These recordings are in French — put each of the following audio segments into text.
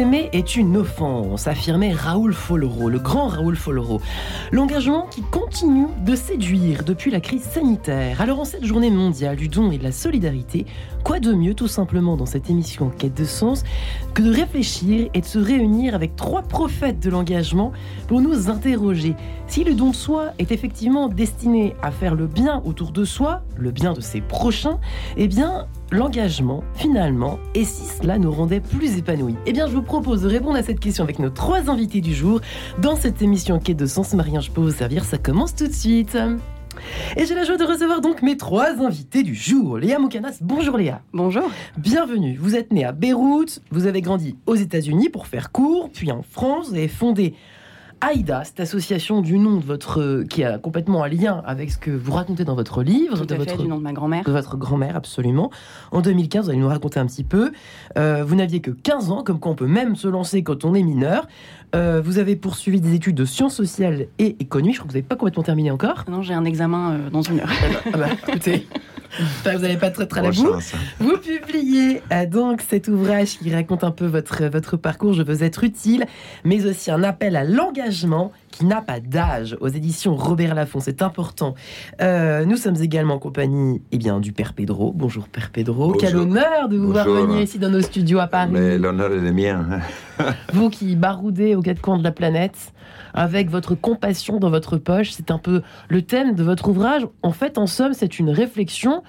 aimer est une offense, affirmait Raoul Follereau, le grand Raoul Follereau. L'engagement qui continue de séduire depuis la crise sanitaire. Alors en cette journée mondiale du don et de la solidarité, quoi de mieux tout simplement dans cette émission Quête de sens que de réfléchir et de se réunir avec trois prophètes de l'engagement pour nous interroger si le don de soi est effectivement destiné à faire le bien autour de soi, le bien de ses prochains, eh bien l'engagement, finalement, et si cela nous rendait plus épanouis Eh bien, je vous propose de répondre à cette question avec nos trois invités du jour dans cette émission Quai de Sens. Marie, je peux vous servir, ça commence tout de suite. Et j'ai la joie de recevoir donc mes trois invités du jour. Léa Moukanas, bonjour Léa. Bonjour. Bienvenue. Vous êtes née à Beyrouth, vous avez grandi aux États-Unis pour faire cours, puis en France, vous avez fondé AIDA, cette association du nom de votre, qui a complètement un lien avec ce que vous racontez dans votre livre, Tout de à votre, fait, du nom de ma grand-mère. de votre grand-mère, absolument. En 2015, vous allez nous raconter un petit peu. Euh, vous n'aviez que 15 ans, comme quoi on peut même se lancer quand on est mineur. Euh, vous avez poursuivi des études de sciences sociales et économie. Je crois que vous n'avez pas complètement terminé encore. Non, j'ai un examen euh, dans une heure. Ah bah, écoutez, vous n'allez pas très très à la boue. Vous publiez euh, donc cet ouvrage qui raconte un peu votre, votre parcours, Je veux être utile, mais aussi un appel à l'engagement qui n'a pas d'âge aux éditions Robert Laffont, c'est important. Euh, nous sommes également en compagnie eh bien, du Père Pedro. Bonjour Père Pedro, Bonjour. quel honneur de vous voir venir ici dans nos studios à Paris. Mais l'honneur est le mien. Vous qui baroudez aux quatre coins de la planète, avec votre compassion dans votre poche, c'est un peu le thème de votre ouvrage. En fait, en somme, c'est une réflexion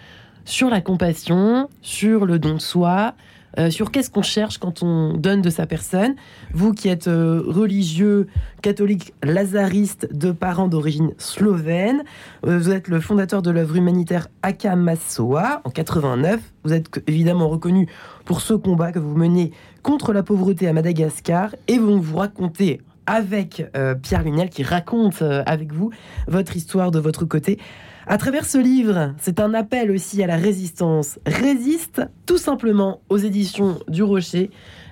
sur la compassion, sur le don de soi, euh, sur qu'est-ce qu'on cherche quand on donne de sa personne. Vous qui êtes euh, religieux, catholique, lazariste, de parents d'origine slovène, euh, vous êtes le fondateur de l'œuvre humanitaire Akamassoa en 89. Vous êtes évidemment reconnu pour ce combat que vous menez contre la pauvreté à Madagascar et vous vous racontez avec Pierre Lunel qui raconte avec vous votre histoire de votre côté. À travers ce livre, c'est un appel aussi à la résistance. Résiste tout simplement aux éditions du Rocher.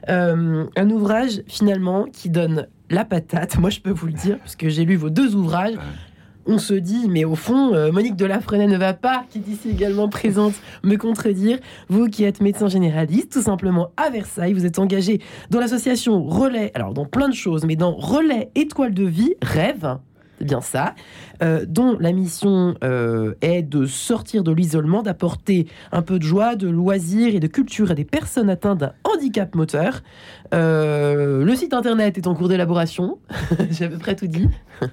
Euh, un ouvrage finalement qui donne la patate, moi je peux vous le dire, parce que j'ai lu vos deux ouvrages. On se dit, mais au fond, euh, Monique de ne va pas, qui est ici également présente, me contredire. Vous qui êtes médecin généraliste, tout simplement à Versailles, vous êtes engagé dans l'association Relais, alors dans plein de choses, mais dans Relais Étoile de Vie, Rêve, c'est bien ça, euh, dont la mission euh, est de sortir de l'isolement, d'apporter un peu de joie, de loisirs et de culture à des personnes atteintes d'un handicap moteur. Euh, le site internet est en cours d'élaboration, j'ai à peu près tout dit.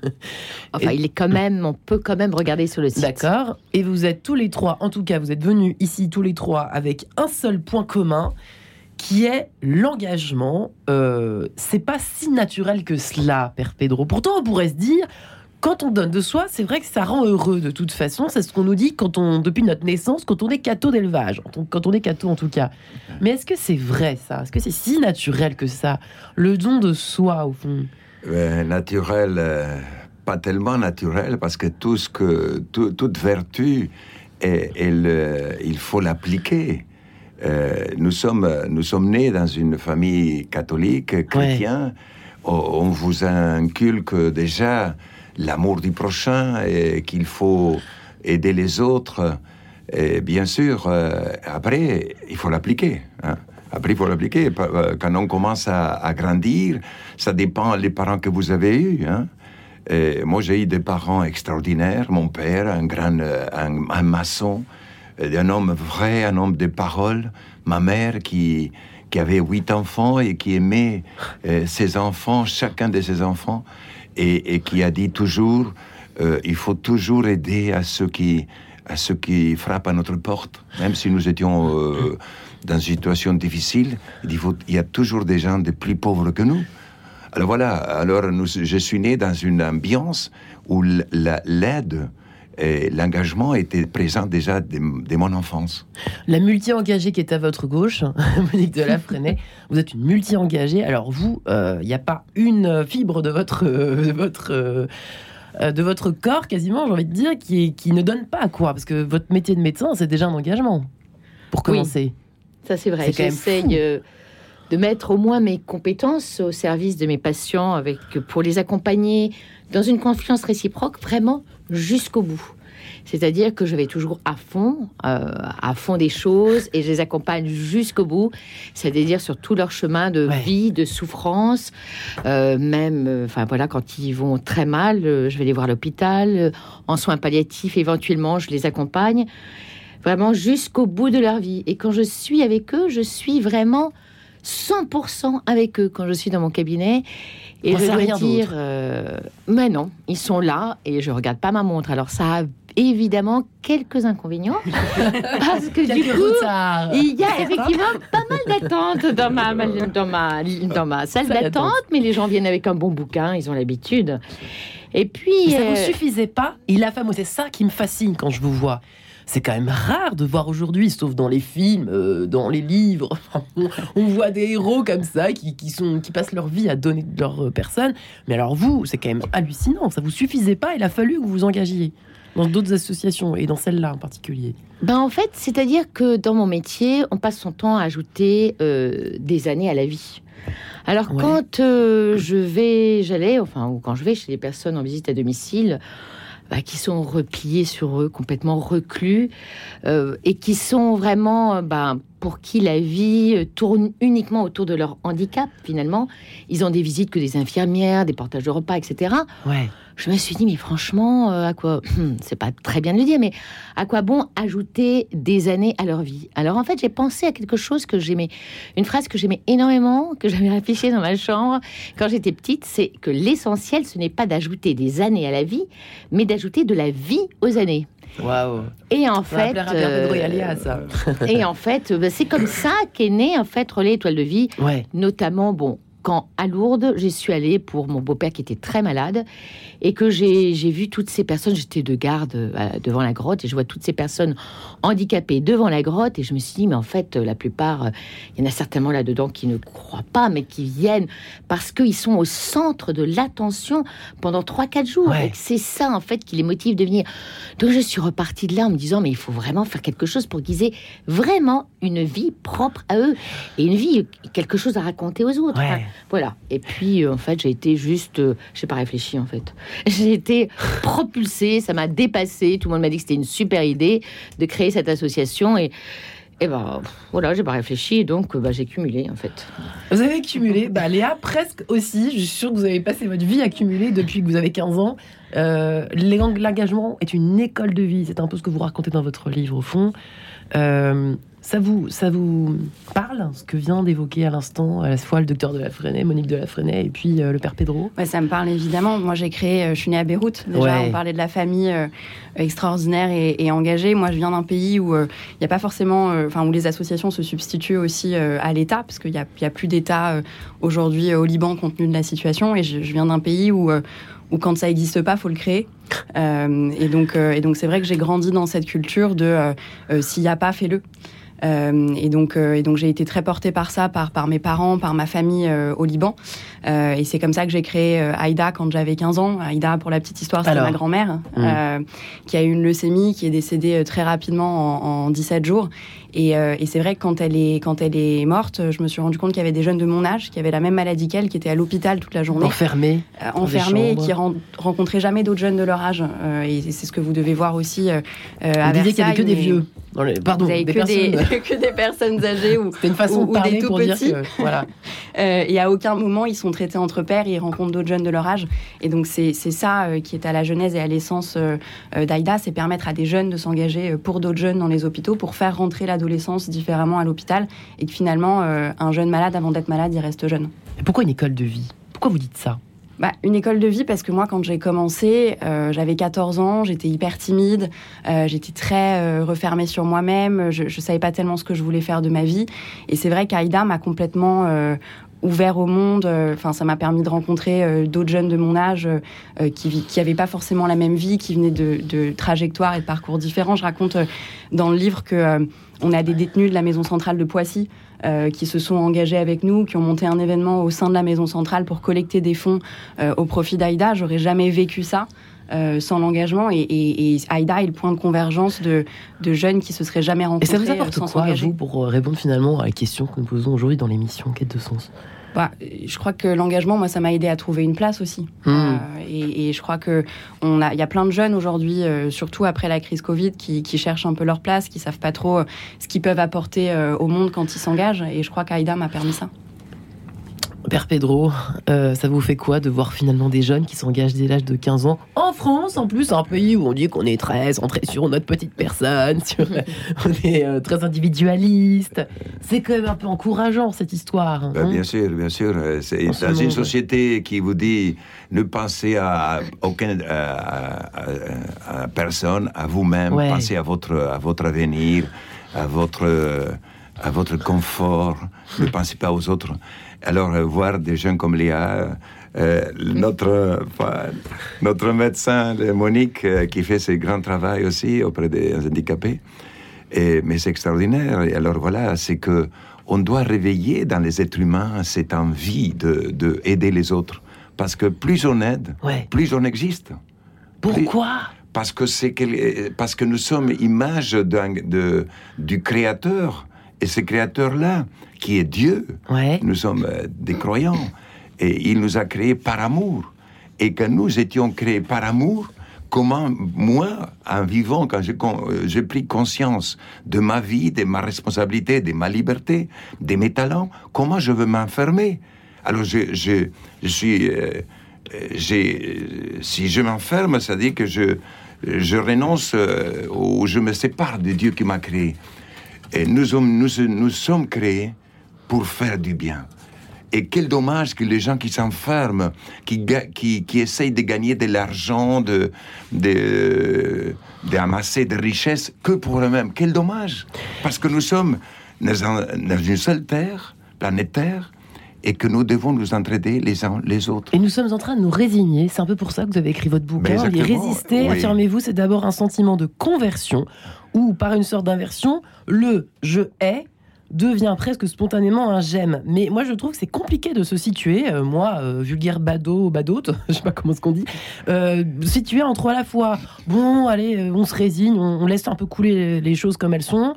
Enfin, il est quand même, on peut quand même regarder sur le site. D'accord. Et vous êtes tous les trois, en tout cas, vous êtes venus ici tous les trois avec un seul point commun, qui est l'engagement. Euh, c'est pas si naturel que cela, Père Pedro. Pourtant, on pourrait se dire. Quand on donne de soi, c'est vrai que ça rend heureux de toute façon. C'est ce qu'on nous dit quand on, depuis notre naissance, quand on est cateau d'élevage, quand on est cateau en tout cas. Mais est-ce que c'est vrai ça? Est-ce que c'est si naturel que ça? Le don de soi, au fond. Euh, naturel, euh, pas tellement naturel, parce que tout ce que, tout- toute vertu, est- il faut l'appliquer. Euh, nous sommes, nous sommes nés dans une famille catholique, chrétien. On, on vous inculque déjà l'amour du prochain et qu'il faut aider les autres. Et bien sûr, euh, après, il faut l'appliquer. hein. Après, il faut l'appliquer. Euh, Quand on commence à, grandir, ça dépend des parents que vous avez eus. hein. Moi, j'ai eu des parents extraordinaires. Mon père, un grand, euh, un, maçon, un homme vrai, un homme de parole. Ma mère qui, qui avait huit enfants et qui aimait ses enfants, chacun de ses enfants, et, et qui a dit toujours, euh, il faut toujours aider à ceux qui, à ceux qui frappent à notre porte, même si nous étions euh, dans une situation difficile. Il, faut- il y a toujours des gens de plus pauvres que nous. Alors voilà, alors nous, je suis né dans une ambiance où l'aide l'engagement étaient présents déjà dès, dès mon enfance. La multi-engagée qui est à votre gauche, Monique de Lafrenet, vous êtes une multi-engagée. Alors vous, il n'y a pas une fibre de votre, euh, de votre, euh, euh, de votre corps, quasiment, j'ai envie de dire, qui, qui ne donne pas quoi. Parce que votre métier de médecin, c'est déjà un engagement. Pour Oui. commencer. Ça, c'est vrai. C'est quand même J'essaye fou. euh, de mettre au moins mes compétences au service de mes patients avec, pour les accompagner dans une confiance réciproque, vraiment jusqu'au bout. C'est-à-dire que je vais toujours à fond, euh, à fond des choses, et je les accompagne jusqu'au bout. C'est-à-dire sur tout leur chemin de Ouais. vie, de souffrance, euh, même, euh, enfin voilà, quand ils vont très mal, je vais les voir à l'hôpital, en soins palliatifs, éventuellement, je les accompagne vraiment jusqu'au bout de leur vie. Et quand je suis avec eux, je suis vraiment 100% avec eux quand je suis dans mon cabinet. Et je dois rien dire, euh, mais non, ils sont là et je regarde pas ma montre. Alors ça a évidemment quelques inconvénients parce que du coup, il y a effectivement pas mal d'attentes dans ma, dans ma, dans ma salle d'attente, mais les gens viennent avec un bon bouquin, ils ont l'habitude. Et puis, Mais ça vous euh, suffisait pas? Il a fait, moi, c'est ça qui me fascine quand je vous vois. C'est quand même rare de voir aujourd'hui, sauf dans les films, euh, dans les livres, on, on voit des héros comme ça qui, qui sont, qui passent leur vie à donner de leur euh, personne. Mais alors vous, c'est quand même hallucinant. Ça vous suffisait pas Il a fallu que vous vous engagiez dans d'autres associations et dans celle-là en particulier. Ben en fait, c'est-à-dire que dans mon métier, on passe son temps à ajouter euh, des années à la vie. Alors Ouais. quand euh, je vais, j'allais, enfin, ou quand je vais chez les personnes en visite à domicile, bah, qui sont repliées sur eux, complètement reclus, euh, et qui sont vraiment, bah, pour qui la vie tourne uniquement autour de leur handicap, finalement. Ils ont des visites que des infirmières, des portages de repas, etc Ouais. Je me suis dit, mais franchement, euh, à quoi, c'est pas très bien de le dire, mais à quoi bon ajouter des années à leur vie? Alors en fait, j'ai pensé à quelque chose que j'aimais, une phrase que j'aimais énormément, que j'avais affichée dans ma chambre quand j'étais petite, c'est que l'essentiel, ce n'est pas d'ajouter des années à la vie, mais d'ajouter de la vie aux années. Waouh. Et en fait, et euh, Aléa, ça. et en fait, euh, c'est comme ça qu'est né en fait Relais Étoile de Vie Ouais. notamment, bon, quand à Lourdes, j'y suis allée pour mon beau-père qui était très malade et que j'ai vu toutes ces personnes, j'étais de garde euh, devant la grotte et je vois toutes ces personnes handicapées devant la grotte et je me suis dit, mais en fait, la plupart, euh, il y en a certainement là-dedans qui ne croient pas, mais qui viennent parce qu'ils sont au centre de l'attention pendant 3-4 jours Ouais. et que c'est ça, en fait, qui les motive de venir. Donc je suis repartie de là en me disant, mais il faut vraiment faire quelque chose pour qu'ils aient vraiment une vie propre à eux et une vie, quelque chose à raconter aux autres. Ouais. Voilà. Et puis, euh, en fait, j'ai été juste. euh, j'ai pas réfléchi, en fait. J'ai été propulsée, ça m'a dépassé. Tout le monde m'a dit que c'était une super idée de créer cette association. Et, et ben, voilà, j'ai pas réfléchi. Donc, bah, j'ai cumulé, en fait. Vous avez cumulé, bah Léa presque aussi. Je suis sûre que vous avez passé votre vie à cumuler depuis que vous avez 15 ans. Euh, l'eng- L'engagement est une école de vie. C'est un peu ce que vous racontez dans votre livre au fond. Euh, ça vous, ça vous parle ce que vient d'évoquer à l'instant à la fois le docteur de la Freinet, Monique de la Freinet et puis euh, le père Pedro? Ouais, ça me parle évidemment. Moi, j'ai créé, euh, je suis née à Beyrouth. Déjà, Ouais. on parlait de la famille euh, extraordinaire et, et engagée. Moi, je viens d'un pays où euh, il n'y a pas forcément, enfin, où les associations se substituent aussi à l'État, parce qu'il n'y a, il plus d'État aujourd'hui au Liban compte tenu de la situation. Et je, je viens d'un pays où, où quand ça n'existe pas, faut le créer. Euh, et donc, euh, et donc, c'est vrai que j'ai grandi dans cette culture de euh, s'il n'y a pas, fais-le. Euh, et donc, euh, et donc j'ai été très portée par ça, par, par mes parents, par ma famille euh, au Liban. Euh, et c'est comme ça que j'ai créé euh, Aïda quand j'avais 15 ans. Aïda, pour la petite histoire, c'est Alors. ma grand-mère Mmh. euh, qui a eu une leucémie, qui est décédée très rapidement en, en 17 jours. Et, et c'est vrai que quand elle est, quand elle est morte, je me suis rendu compte qu'il y avait des jeunes de mon âge qui avaient la même maladie qu'elle, qui étaient à l'hôpital toute la journée Enfermé. euh, enfermés et qui ren- rencontraient jamais d'autres jeunes de leur âge. Et c'est ce que vous devez voir aussi à Vous disiez qu'il n'y avait que Versailles, des vieux. Les- Pardon, Vous avez des que, des, personnes. que des personnes âgées ou, C'était une façon ou- de ou des tout pour dire petits. que voilà. et à aucun moment ils sont traités entre pairs ils rencontrent d'autres jeunes de leur âge. Et donc c'est c'est ça euh, qui est à la genèse et à l'essence euh, euh, d'Aïda, c'est permettre à des jeunes de s'engager pour d'autres jeunes dans les hôpitaux, pour faire rentrer l'adolescence différemment à l'hôpital et que finalement un jeune malade avant d'être malade il reste jeune. Et pourquoi une école de vie? Pourquoi vous dites ça? Bah, une école de vie parce que moi, quand j'ai commencé, euh, j'avais 14 ans, j'étais hyper timide, euh, j'étais très euh, refermée sur moi-même, je, je savais pas tellement ce que je voulais faire de ma vie. Et c'est vrai qu'Aïda m'a complètement ouvert au monde. euh, Enfin, ça m'a permis de rencontrer euh, d'autres jeunes de mon âge euh, qui vi- qui avaient pas forcément la même vie, qui venaient de, de trajectoires et de parcours différents. Je raconte dans le livre que on a des détenus de la maison centrale de Poissy euh, qui se sont engagés avec nous, qui ont monté un événement au sein de la maison centrale pour collecter des fonds euh, au profit d'Aïda. J'aurais jamais vécu ça. euh, sans l'engagement et, et, et Aïda est le point de convergence de, de jeunes qui se seraient jamais Et rencontrés ça vous apporte quoi, vous, pour répondre finalement à la question que nous posons aujourd'hui dans l'émission Quête de sens? Bah, je crois que l'engagement, moi, ça m'a aidé à trouver une place aussi. Hmm. Euh, et, et je crois que on a, il y a plein de jeunes aujourd'hui, euh, surtout après la crise Covid, qui, qui cherchent un peu leur place, qui savent pas trop euh, ce qu'ils peuvent apporter euh, au monde quand ils s'engagent. Et je crois qu'Aïda m'a permis ça. Père Pedro, euh, ça vous fait quoi de voir finalement des jeunes qui s'engagent dès l'âge de 15 ans En France, en plus, un pays où on dit qu'on est très centré sur notre petite personne, sur, on est euh, très individualiste. C'est quand même un peu encourageant cette histoire. Ben, hein bien sûr, bien sûr. Euh, C'est dans une monde. société qui vous dit ne pensez à aucune à, à- à personne, à vous-même, Ouais. pensez à votre, à votre avenir, à votre, à votre confort, ne pensez pas aux autres. Alors, euh, voir des gens comme Léa, euh, notre, enfin, notre médecin, Monique, euh, qui fait ce grand travail aussi auprès des handicapés, et, mais c'est extraordinaire. Et alors voilà, c'est que on doit réveiller dans les êtres humains cette envie de, de aider les autres. Parce que plus on aide, Ouais. plus on existe. Pourquoi? Parce que, c'est parce que nous sommes image de, du Créateur. Et ce Créateur-là, qui est Dieu, Ouais. nous sommes euh, des croyants. Et il nous a créés par amour. Et que nous étions créés par amour, comment moi, en vivant, quand j'ai euh, j'ai pris conscience de ma vie, de ma responsabilité, de ma liberté, de mes talents, comment je veux m'enfermer? Alors je, je, je suis... euh, si je m'enferme, ça dit que je, je renonce euh, ou je me sépare de Dieu qui m'a créé. Et nous sommes, nous, nous sommes créés pour faire du bien. Et quel dommage que les gens qui s'enferment, qui, qui, qui essayent de gagner de l'argent, de, de, d'amasser des richesses que pour eux-mêmes. Quel dommage Parce que nous sommes dans, un- dans une seule terre, planète Terre, et que nous devons nous entraider les uns les autres. Et nous sommes en train de nous résigner. C'est un peu pour ça que vous avez écrit votre bouquin. Exactement, résister, oui. affirmez-vous, c'est d'abord un sentiment de conversion où, par une sorte d'inversion, le je hais devient presque spontanément un j'aime. Mais moi, je trouve que c'est compliqué de se situer, euh, moi, euh, vulgaire badaud, badote, je sais pas comment ce qu'on dit, euh, situer entre à la fois, bon, allez, euh, on se résigne, on, on laisse un peu couler les, choses comme elles sont,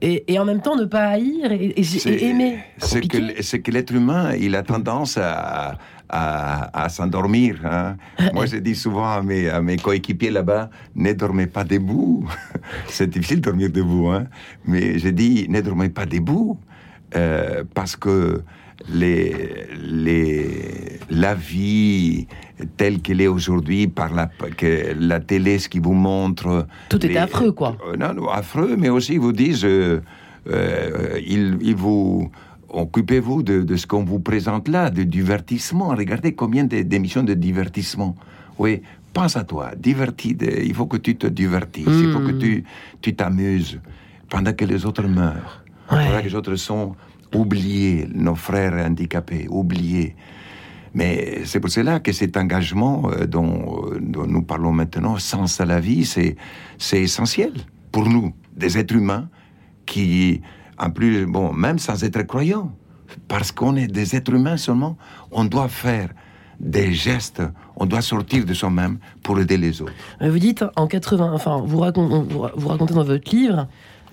et, et en même temps ne pas haïr et, et- C'est- et aimer. C'est que, Compliqué. c'est que l'être humain, il a tendance à, à, à s'endormir. hein. Moi, je dis souvent à mes, à mes coéquipiers là-bas, ne dormez pas debout. c'est difficile de dormir debout, hein. mais je dis, ne dormez pas debout, euh, parce que les, les, la vie telle qu'elle est aujourd'hui, par la, que la télé, ce qui vous montre... Tout est les- affreux, quoi. euh, non, non, affreux, mais aussi ils vous disent, euh, euh, ils, ils vous occupez-vous de, de ce qu'on vous présente là, de divertissement. Regardez combien de- d'émissions de divertissement. Oui, pense à toi, divertis, il faut que tu te divertisses, il faut que Hmm. tu tu t'amuses pendant que les autres meurent, Ouais. pendant que les autres sont oubliés, nos frères handicapés, oubliés. Mais c'est pour cela que cet engagement euh, dont, euh, dont nous parlons maintenant, sens à la vie, c'est, c'est essentiel pour nous, des êtres humains qui, en plus, bon, même sans être croyants, parce qu'on est des êtres humains seulement, on doit faire des gestes, on doit sortir de soi-même pour aider les autres. Euh, Vous dites en 80, enfin, vous, racon- vous ra- vous racontez dans votre livre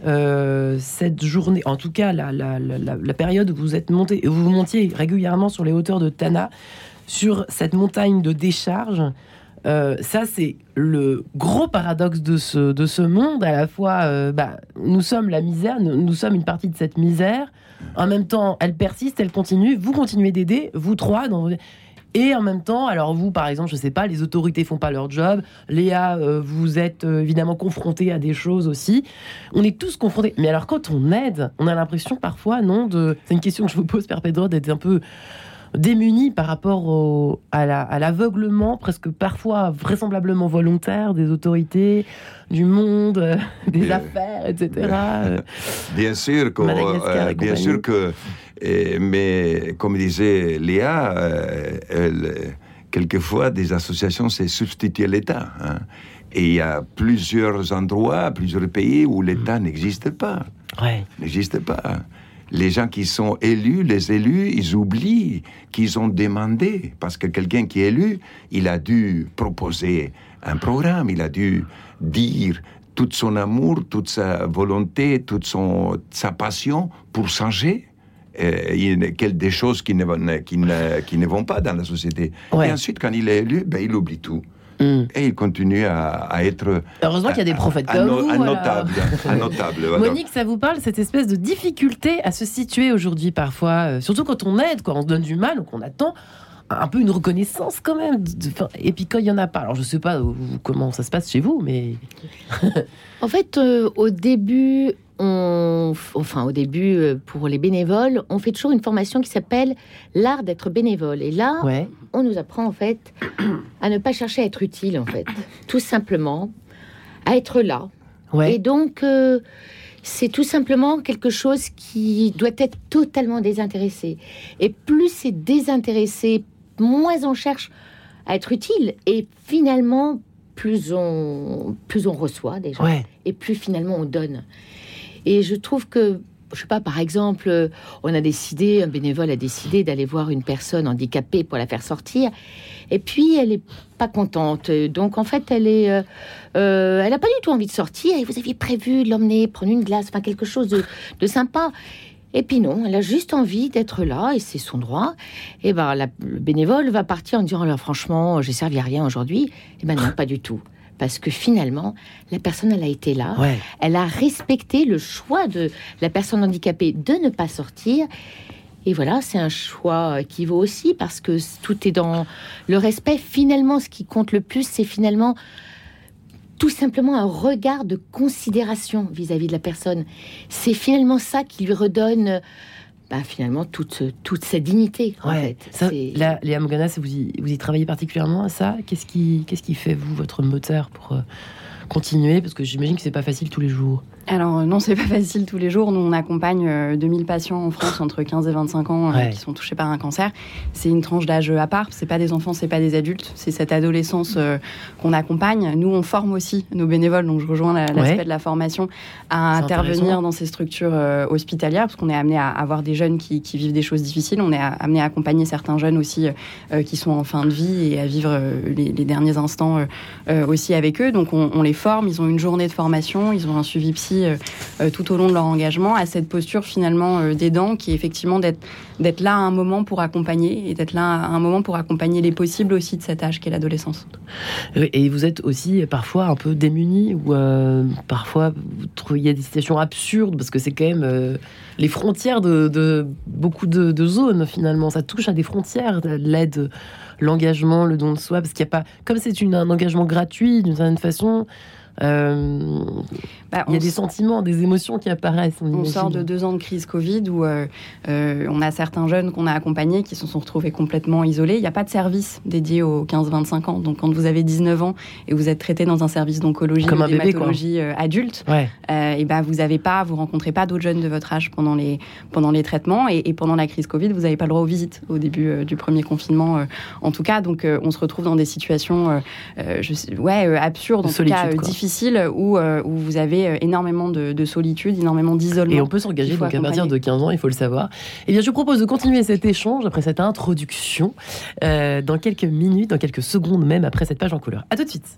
euh, cette journée, en tout cas la période où vous êtes monté, où vous montiez régulièrement sur les hauteurs de Tana, sur cette montagne de décharge. Euh, ça, c'est le gros paradoxe de ce, de ce monde. À la fois, euh, bah, nous sommes la misère, nous, sommes une partie de cette misère. En même temps, elle persiste, elle continue. Vous continuez d'aider, vous trois, et en même temps, alors vous, par exemple, je sais pas, les autorités font pas leur job. Léa, euh, vous êtes évidemment confronté à des choses aussi. On est tous confrontés. Mais alors, quand on aide, on a l'impression parfois, non, de. C'est une question que je vous pose, Père Pedro, d'être un peu démuni par rapport au- à la- à l'aveuglement, presque parfois vraisemblablement volontaire des autorités, du monde, euh, des Euh, affaires, etc. Bien sûr et bien sûr que, euh, mais comme disait Léa, euh, elle, quelquefois des associations se substituent à l'État. hein. Et il y a plusieurs endroits, plusieurs pays où l'État n'existe pas, ouais. n'existe pas. Les gens qui sont élus, les élus, ils oublient qu'ils ont demandé, parce que quelqu'un qui est élu, il a dû proposer un programme, il a dû dire tout son amour, toute sa volonté, toute son, sa passion pour changer. quelles des choses qui ne, qui, ne, qui ne vont pas dans la société. Et ensuite, quand il est élu, ben, il oublie tout. Hmm. Et il continue à, être. Heureusement qu'il y a des prophètes comme vous. Un notable. notable Monique, ça vous parle, cette espèce de difficulté à se situer aujourd'hui parfois, euh, surtout quand on aide, quand on se donne du mal ou qu'on attend un peu une reconnaissance quand même. et puis quand il y en a pas, alors je sais pas comment ça se passe chez vous, mais en fait, euh, au début, on, enfin au début euh, pour les bénévoles, on fait toujours une formation qui s'appelle l'art d'être bénévole. Et là, on nous apprend en fait à ne pas chercher à être utile en fait, tout simplement à être là. Et donc euh, c'est tout simplement quelque chose qui doit être totalement désintéressé. Et plus c'est désintéressé, moins on cherche à être utile. Et finalement, plus on, plus on reçoit déjà. Et plus finalement on donne. Et je trouve que, je sais pas, par exemple, on a décidé, un bénévole a décidé d'aller voir une personne handicapée pour la faire sortir. Et puis, elle est pas contente. Donc, en fait, elle est, euh, euh, elle a pas du tout envie de sortir. Et vous aviez prévu de l'emmener prendre une glace, enfin quelque chose de, sympa. Et puis non, elle a juste envie d'être là et c'est son droit. Et ben le bénévole va partir en disant alors franchement, j'ai servi à rien aujourd'hui. Et ben non, pas du tout. Parce que finalement, la personne, elle a été là. Elle a respecté le choix de la personne handicapée de ne pas sortir. Et voilà, c'est un choix qui vaut aussi parce que tout est dans le respect. Finalement, ce qui compte le plus, c'est finalement tout simplement un regard de considération vis-à-vis de la personne. C'est finalement ça qui lui redonne bah, finalement toute, toute sa dignité. En fait. Ça, là, Léa Moganas, vous y, vous y travaillez particulièrement à ça? Qu'est-ce qui, qu'est-ce qui fait, vous, votre moteur pour euh, continuer? Parce que j'imagine que c'est pas facile tous les jours. Alors euh, non, c'est pas facile tous les jours. Nous, on accompagne 2000 euh, patients en France entre 15 et 25 ans euh, qui sont touchés par un cancer. C'est une tranche d'âge à part. C'est pas des enfants, c'est pas des adultes. C'est cette adolescence qu'on accompagne. Nous, on forme aussi nos bénévoles. Donc, je rejoins l'aspect de la formation à intervenir dans ces structures hospitalières parce qu'on est amené à avoir des jeunes qui, vivent des choses difficiles. On est amené à accompagner certains jeunes aussi qui sont en fin de vie et à vivre les, derniers instants aussi avec eux. Donc, on, on les forme. Ils ont une journée de formation. Ils ont un suivi psy euh, euh, tout au long de leur engagement à cette posture finalement euh, d'aidant qui est effectivement d'être là à un moment pour accompagner et d'être là à un moment pour accompagner les possibles aussi de cet âge qu'est l'adolescence. Et vous êtes aussi parfois un peu démunis ou parfois vous trouvez des situations absurdes parce que c'est quand même les frontières de, beaucoup de, de, zones finalement. Ça touche à des frontières, l'aide, l'engagement, le don de soi parce qu'il n'y a pas, comme c'est un engagement gratuit d'une certaine façon. Euh, bah, il y a des sentiments, des émotions qui apparaissent. On, sort de deux ans de crise Covid où euh, euh, on a certains jeunes qu'on a accompagnés qui se sont retrouvés complètement isolés. Il n'y a pas de service dédié aux 15-25 ans. Donc quand vous avez 19 ans et vous êtes traité dans un service d'oncologie ou d'hématologie adulte, et ben vous avez pas, vous rencontrez pas d'autres jeunes de votre âge pendant les pendant les traitements et, pendant la crise Covid, vous n'avez pas le droit aux visites au début du premier confinement, en tout cas. Donc on se retrouve dans des situations, ouais, absurdes, en tout cas difficiles où, euh, où vous avez euh, énormément de, solitude, énormément d'isolement. Et on peut s'engager donc à partir de 15 ans, il faut le savoir. Eh bien, je propose de continuer cet échange après cette introduction euh, dans quelques minutes, dans quelques secondes même après cette page en couleur. À tout de suite.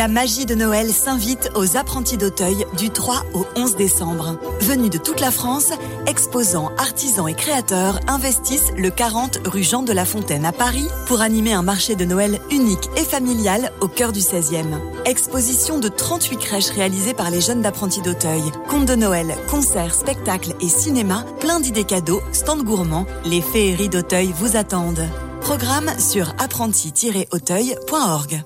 la magie de Noël s'invite aux apprentis d'Auteuil du 3 au 11 décembre. Venus de toute la France, exposants, artisans et créateurs investissent le 40 rue Jean de la Fontaine à Paris pour animer un marché de Noël unique et familial au cœur du 16e. Exposition de 38 crèches réalisées par les jeunes d'apprentis d'Auteuil. Contes de Noël, concerts, spectacles et cinéma, plein d'idées cadeaux, stands gourmands, les féeries d'Auteuil vous attendent. Programme sur apprenti-auteuil.org.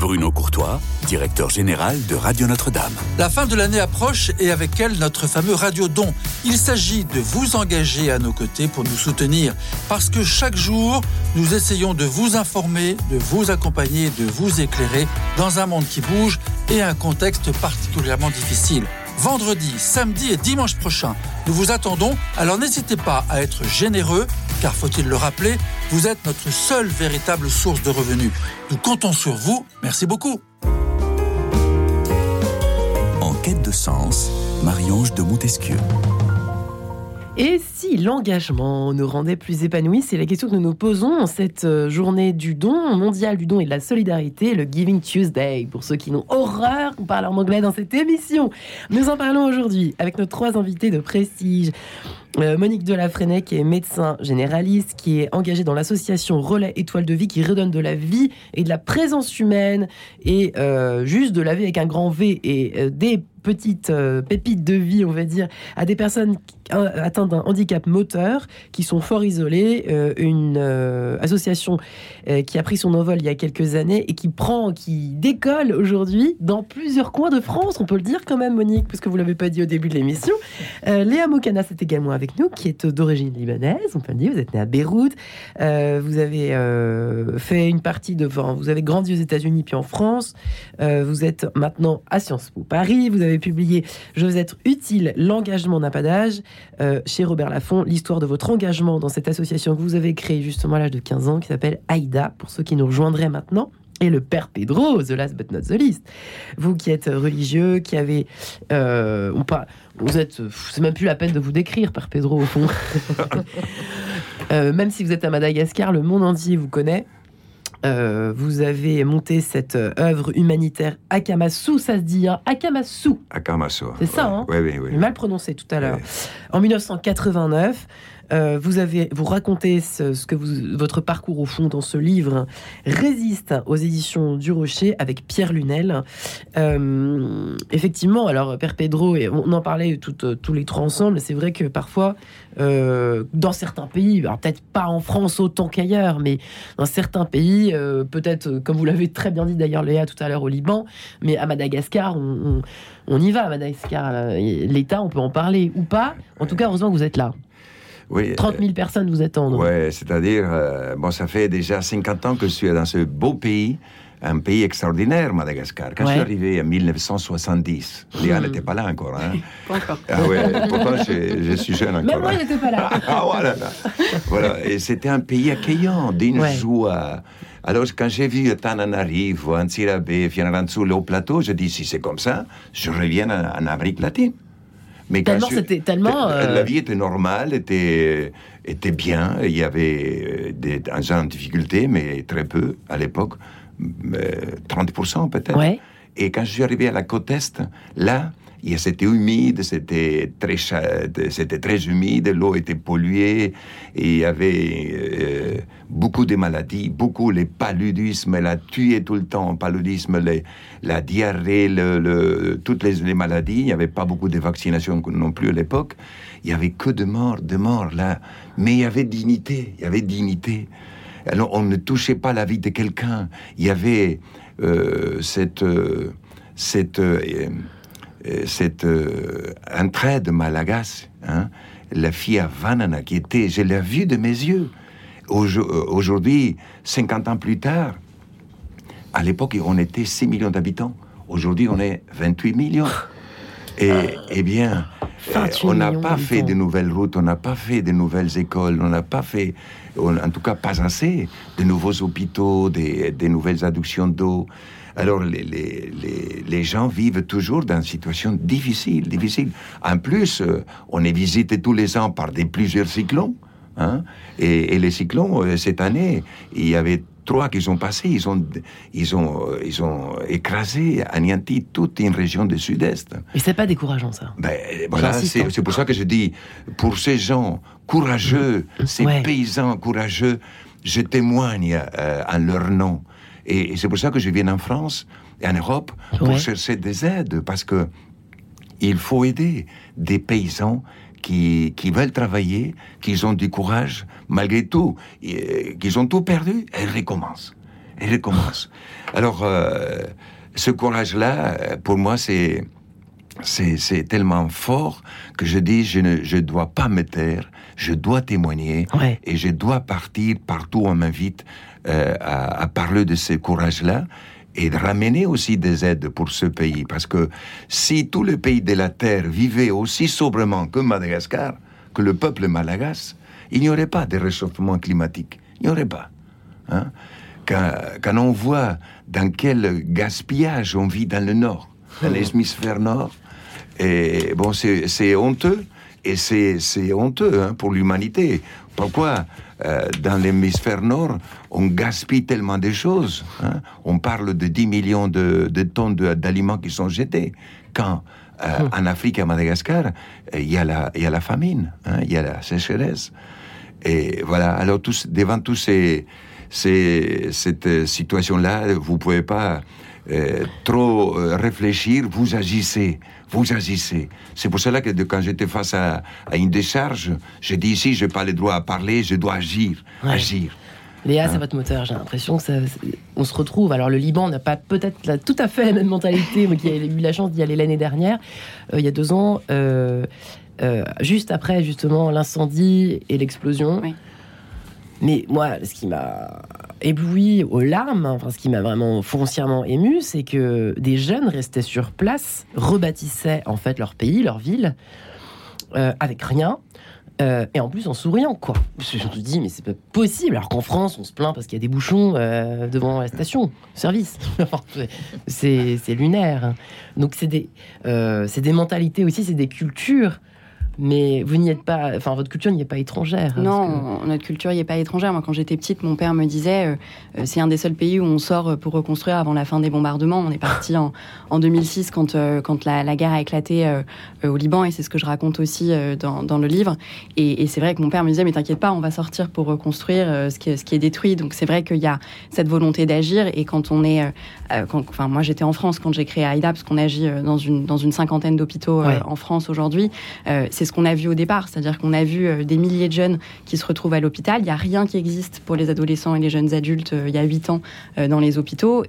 Bruno Courtois, directeur général de Radio Notre-Dame. La fin de l'année approche et avec elle notre fameux Radio Don. Il s'agit de vous engager à nos côtés pour nous soutenir parce que chaque jour, nous essayons de vous informer, de vous accompagner, de vous éclairer dans un monde qui bouge et un contexte particulièrement difficile vendredi, samedi et dimanche prochain. Nous vous attendons, alors n'hésitez pas à être généreux, car faut-il le rappeler, vous êtes notre seule véritable source de revenus. Nous comptons sur vous, merci beaucoup. En quête de sens, Marie-Ange de Montesquieu. Et si l'engagement nous rendait plus épanouis C'est la question que nous nous posons en cette euh, journée du don, mondial du don et de la solidarité, le Giving Tuesday. Pour ceux qui n'ont horreur qu'on parle en anglais dans cette émission, nous en parlons aujourd'hui avec nos trois invités de prestige. Euh, Monique Delafrenet, qui est médecin généraliste, qui est engagée dans l'association Relais Étoile de Vie, qui redonne de la vie et de la présence humaine, et euh, juste de la vie avec un grand V, et des petites pépites de vie, on va dire, à des personnes atteints d'un handicap moteur, qui sont fort isolés. Euh, une euh, association euh, qui a pris son envol il y a quelques années et qui prend, qui décolle aujourd'hui dans plusieurs coins de France. On peut le dire quand même, Monique, puisque vous l'avez pas dit au début de l'émission. Léa Mokana, c'est également avec nous, qui est d'origine libanaise. On peut le dire. Vous êtes née à Beyrouth. vous avez fait une partie de, vous avez grandi aux États-Unis puis en France. vous êtes maintenant à Sciences Po Paris. Vous avez publié Je veux être utile, l'engagement n'a pas d'âge. Euh, chez Robert Laffont l'histoire de votre engagement dans cette association que vous avez créée justement à l'âge de 15 ans, qui s'appelle AIDA, pour ceux qui nous rejoindraient maintenant. Et le père Pedro, the last but not the least. Vous qui êtes religieux, qui avez, euh, pas, vous êtes, c'est même plus la peine de vous décrire, père Pedro au fond. Euh, même si vous êtes à Madagascar, le monde entier vous connaît. Euh, vous avez monté cette euh, œuvre humanitaire Akamasu, ça se dit, hein Akamasu. Akamasu. C'est ça, hein Oui, oui, oui. Mal prononcé tout à l'heure. En 1989, euh, vous avez vous racontez ce, que votre parcours au fond dans ce livre résiste aux éditions du Rocher avec Pierre Lunel. Euh, effectivement, alors Père Pedro et on en parlait tous les trois ensemble. C'est vrai que parfois, euh, dans certains pays, peut-être pas en France autant qu'ailleurs, mais dans certains pays, peut-être comme vous l'avez très bien dit d'ailleurs Léa tout à l'heure au Liban, mais à Madagascar, on, on y va à Madagascar. L'État, on peut en parler ou pas. En tout cas, heureusement que vous êtes là. Oui, 30 000 personnes vous attendent. Oui, c'est-à-dire, euh, bon, ça fait déjà 50 ans que je suis dans ce beau pays, un pays extraordinaire, Madagascar. Quand je suis arrivé en 1970, Léa hmm. n'était pas là encore. Hein. pas encore. Ah ouais, pourtant je, suis jeune encore. Même moi, je n'étais pas là. ah voilà, voilà. Et c'était un pays accueillant, d'une joie. Alors, quand j'ai vu Tananarivo, Antsirabe, Fianarantsoul au plateau, je dis, si c'est comme ça, je reviens en Amérique latine. Mais tellement c'était tellement. La euh, vie était normale, était était bien. Il y avait des gens en difficulté, mais très peu à l'époque, 30% peut-être. Et quand je suis arrivé à la côte est, là, c'était humide, c'était très, c'était très humide, l'eau était polluée, et il y avait euh, beaucoup de maladies, beaucoup les paludismes, elle a tué tout le temps, paludisme, la diarrhée, le, toutes les, maladies. Il n'y avait pas beaucoup de vaccinations non plus à l'époque. Il y avait que de morts, de morts là, mais il y avait dignité, il y avait dignité. Alors on ne touchait pas la vie de quelqu'un. Il y avait euh, cette euh, cette cette euh, entraide malagasy, hein, la fille à Vanana, qui était, je l'ai vue de mes yeux. Euh, aujourd'hui, 50 ans plus tard, à l'époque, on était 6 millions d'habitants. Aujourd'hui, on est 28 millions. Et, eh bien, on n'a pas fait de nouvelles routes, on n'a pas fait de nouvelles écoles, on n'a pas fait, en tout cas pas assez, de nouveaux hôpitaux, des, des nouvelles adductions d'eau. Alors les, les, les, gens vivent toujours dans une situation difficile, difficile. En plus, euh, on est visité tous les ans par des plusieurs cyclones. Hein, et, les cyclones, euh, cette année, il y avait trois qui sont passés, ils ont, ils ont, euh, ils ont écrasé, anéanti toute une région du sud-est. Et c'est pas décourageant, ça ben, voilà, c'est pour ça que je dis, pour ces gens courageux, ces paysans courageux, je témoigne en leur nom. Et, c'est pour ça que je viens en France et en Europe pour chercher des aides, parce que il faut aider des paysans qui, qui veulent travailler, qui ont du courage, malgré tout, qu'ils ont tout perdu, elles recommencent. et recommence. Alors, euh, ce courage-là, euh, pour moi, c'est c'est tellement fort que je dis je ne je dois pas me taire, je dois témoigner Ouais. et je dois partir partout où on m'invite euh, à, à parler de ce courage-là et de ramener aussi des aides pour ce pays. Parce que si tous les pays de la Terre vivaient aussi sobrement que Madagascar, que le peuple malagasy, il n'y aurait pas de réchauffement climatique. Il n'y aurait pas. Hein? Quand, quand on voit dans quel gaspillage on vit dans le Nord, dans l'hémisphère Nord, et bon, c'est honteux. Et c'est c'est honteux hein, pour l'humanité. Pourquoi euh, dans l'hémisphère nord, on gaspille tellement de choses hein? On parle de 10 millions de, de tonnes d'aliments qui sont jetés. Quand euh, en Afrique, à Madagascar, euh, il y, a la- il y a la famine, hein, il y a la sécheresse. Et voilà, alors tous, devant tous ces, ces, cette situation-là, vous pouvez pas euh, trop réfléchir, vous agissez, vous agissez. C'est pour cela que de- quand j'étais face à, à une décharge, j'ai dit ici, je n'ai pas le droit à parler, je dois agir, Ouais. agir. Léa, c'est votre moteur. J'ai l'impression que ça, on se retrouve. Alors le Liban n'a pas peut-être la- tout à fait la même mentalité. Moi qui ai eu la chance d'y aller l'année dernière, euh, il y a deux ans, euh, euh, juste après justement l'incendie et l'explosion. Oui. Mais moi, ce qui m'a ébloui aux larmes, hein, enfin, ce qui m'a vraiment foncièrement ému, c'est que des jeunes restaient sur place, rebâtissaient en fait leur pays, leur ville, euh, avec rien. euh, et en plus en souriant, quoi. Je me dis, mais c'est pas possible. Alors qu'en France, on se plaint parce qu'il y a des bouchons euh, devant la station service. c'est lunaire. hein. Donc c'est des, c'est des mentalités aussi, c'est des cultures. Mais vous n'y êtes pas, enfin votre culture n'y est pas étrangère. hein, que- Non, notre culture n'y est pas étrangère. Moi, quand j'étais petite, mon père me disait euh, euh, c'est un des seuls pays où on sort pour reconstruire avant la fin des bombardements. On est parti en, en 2006 quand, euh, quand la, la guerre a éclaté euh, euh, au Liban, et c'est ce que je raconte aussi euh, dans, dans le livre. Et, et c'est vrai que mon père me disait mais t'inquiète pas, on va sortir pour reconstruire euh, ce, qui est, ce qui est détruit. Donc c'est vrai qu'il y a cette volonté d'agir. Et quand on est, euh, euh, quand- enfin moi j'étais en France quand j'ai créé AIDA, parce qu'on agit euh, dans une, dans une cinquantaine d'hôpitaux euh, Ouais. en France aujourd'hui. Euh, c'est ce qu'on a vu au départ, c'est-à-dire qu'on a vu euh, des milliers de jeunes qui se retrouvent à l'hôpital. Il n'y a rien qui existe pour les adolescents et les jeunes adultes euh, il y a 8 ans euh, dans les hôpitaux.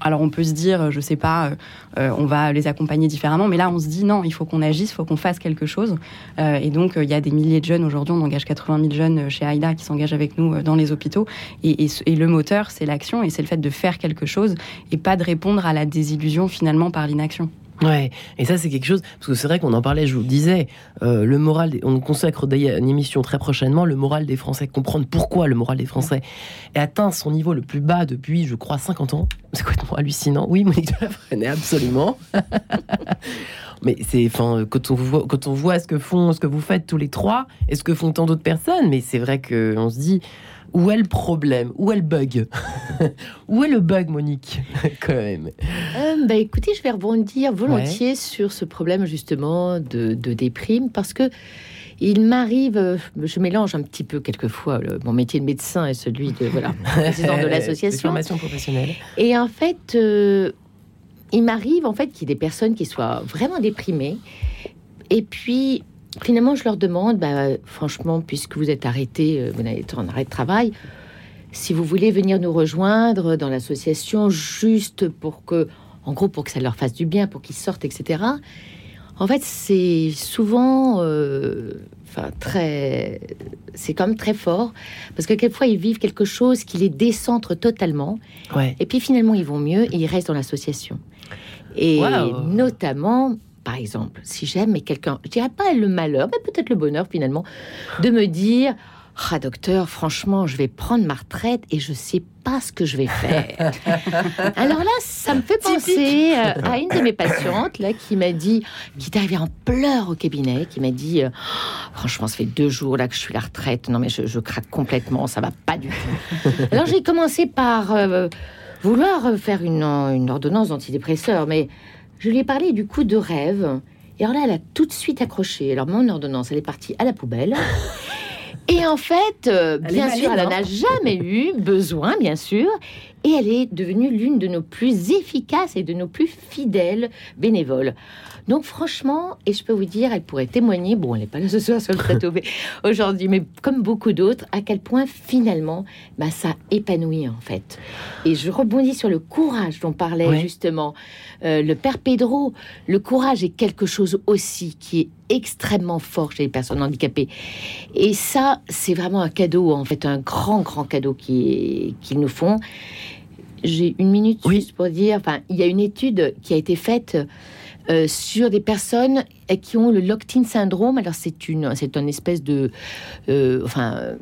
Alors on peut se dire, je sais pas, on va les accompagner différemment, mais là on se dit non, il faut qu'on agisse, il faut qu'on fasse quelque chose. Et donc il y a des milliers de jeunes aujourd'hui, on engage 80 000 jeunes chez AIDA qui s'engagent avec nous dans les hôpitaux. Et le moteur, c'est l'action et c'est le fait de faire quelque chose et pas de répondre à la désillusion finalement par l'inaction. Ouais, et ça c'est quelque chose, parce que c'est vrai qu'on en parlait, je vous le disais, euh, le moral, on consacre d'ailleurs une émission très prochainement, le moral des Français, comprendre pourquoi le moral des Français est atteint son niveau le plus bas depuis, je crois, 50 ans. C'est complètement hallucinant? Oui, Monique de la Fresnaye, absolument. mais c'est, enfin, quand on voit, quand on voit ce que font, ce que vous faites tous les trois, et ce que font tant d'autres personnes, mais c'est vrai que on se dit, où est le problème? Où est le bug? Où est le bug, Monique? Quand même. Euh, bah, écoutez, je vais rebondir volontiers sur ce problème justement de, de déprime parce que il m'arrive, euh, je mélange un petit peu quelquefois le- mon métier de médecin et celui de voilà, président de l'association. formations professionnelles. Et en fait, euh, il m'arrive en fait qu'il y ait des personnes qui soient vraiment déprimées. Et puis, finalement, je leur demande, bah, franchement, puisque vous êtes arrêté, euh, vous êtes en arrêt de travail, si vous voulez venir nous rejoindre dans l'association, juste pour que, en gros, pour que ça leur fasse du bien, pour qu'ils sortent, etc. En fait, c'est souvent, euh, enfin, très, c'est quand même très fort, parce que quelquefois ils vivent quelque chose qui les décentre totalement. Ouais. Et puis finalement, ils vont mieux et ils restent dans l'association. Et notamment, par exemple, si j'aime quelqu'un, je dirais pas le malheur, mais peut-être le bonheur finalement, de me dire Ah, docteur, franchement, je vais prendre ma retraite et je sais pas ce que je vais faire. Alors là, ça me fait penser euh, à une de mes patientes là qui m'a dit, qui est arrivée en pleurs au cabinet, qui m'a dit euh, Franchement, ça fait deux jours là que je suis à la retraite. Non, mais je, je craque complètement, ça va pas du tout. Alors j'ai commencé par euh, vouloir faire une, une ordonnance d'antidépresseur, mais je lui ai parlé du coup de rêve. Et alors là, elle a tout de suite accroché. Alors mon ordonnance, elle est partie à la poubelle. Et en fait, euh, bien sûr, elle hein. n'en a jamais eu besoin, bien sûr, et elle est devenue l'une de nos plus efficaces et de nos plus fidèles bénévoles. Donc franchement, et je peux vous dire, elle pourrait témoigner, bon, elle n'est pas là ce soir sur le plateau mais aujourd'hui, mais comme beaucoup d'autres, à quel point finalement, bah, ça épanouit en fait. Et je rebondis sur le courage dont parlait Ouais. justement euh, le père Pedro. Le courage est quelque chose aussi qui est extrêmement fort chez les personnes handicapées. Et ça, c'est vraiment un cadeau, en fait, un grand, grand cadeau qui- qu'ils nous font. J'ai une minute Oui. juste pour dire, enfin, il y a une étude qui a été faite euh, sur des personnes qui ont le locked-in syndrome. Alors, c'est une, c'est une espèce de, euh, enfin,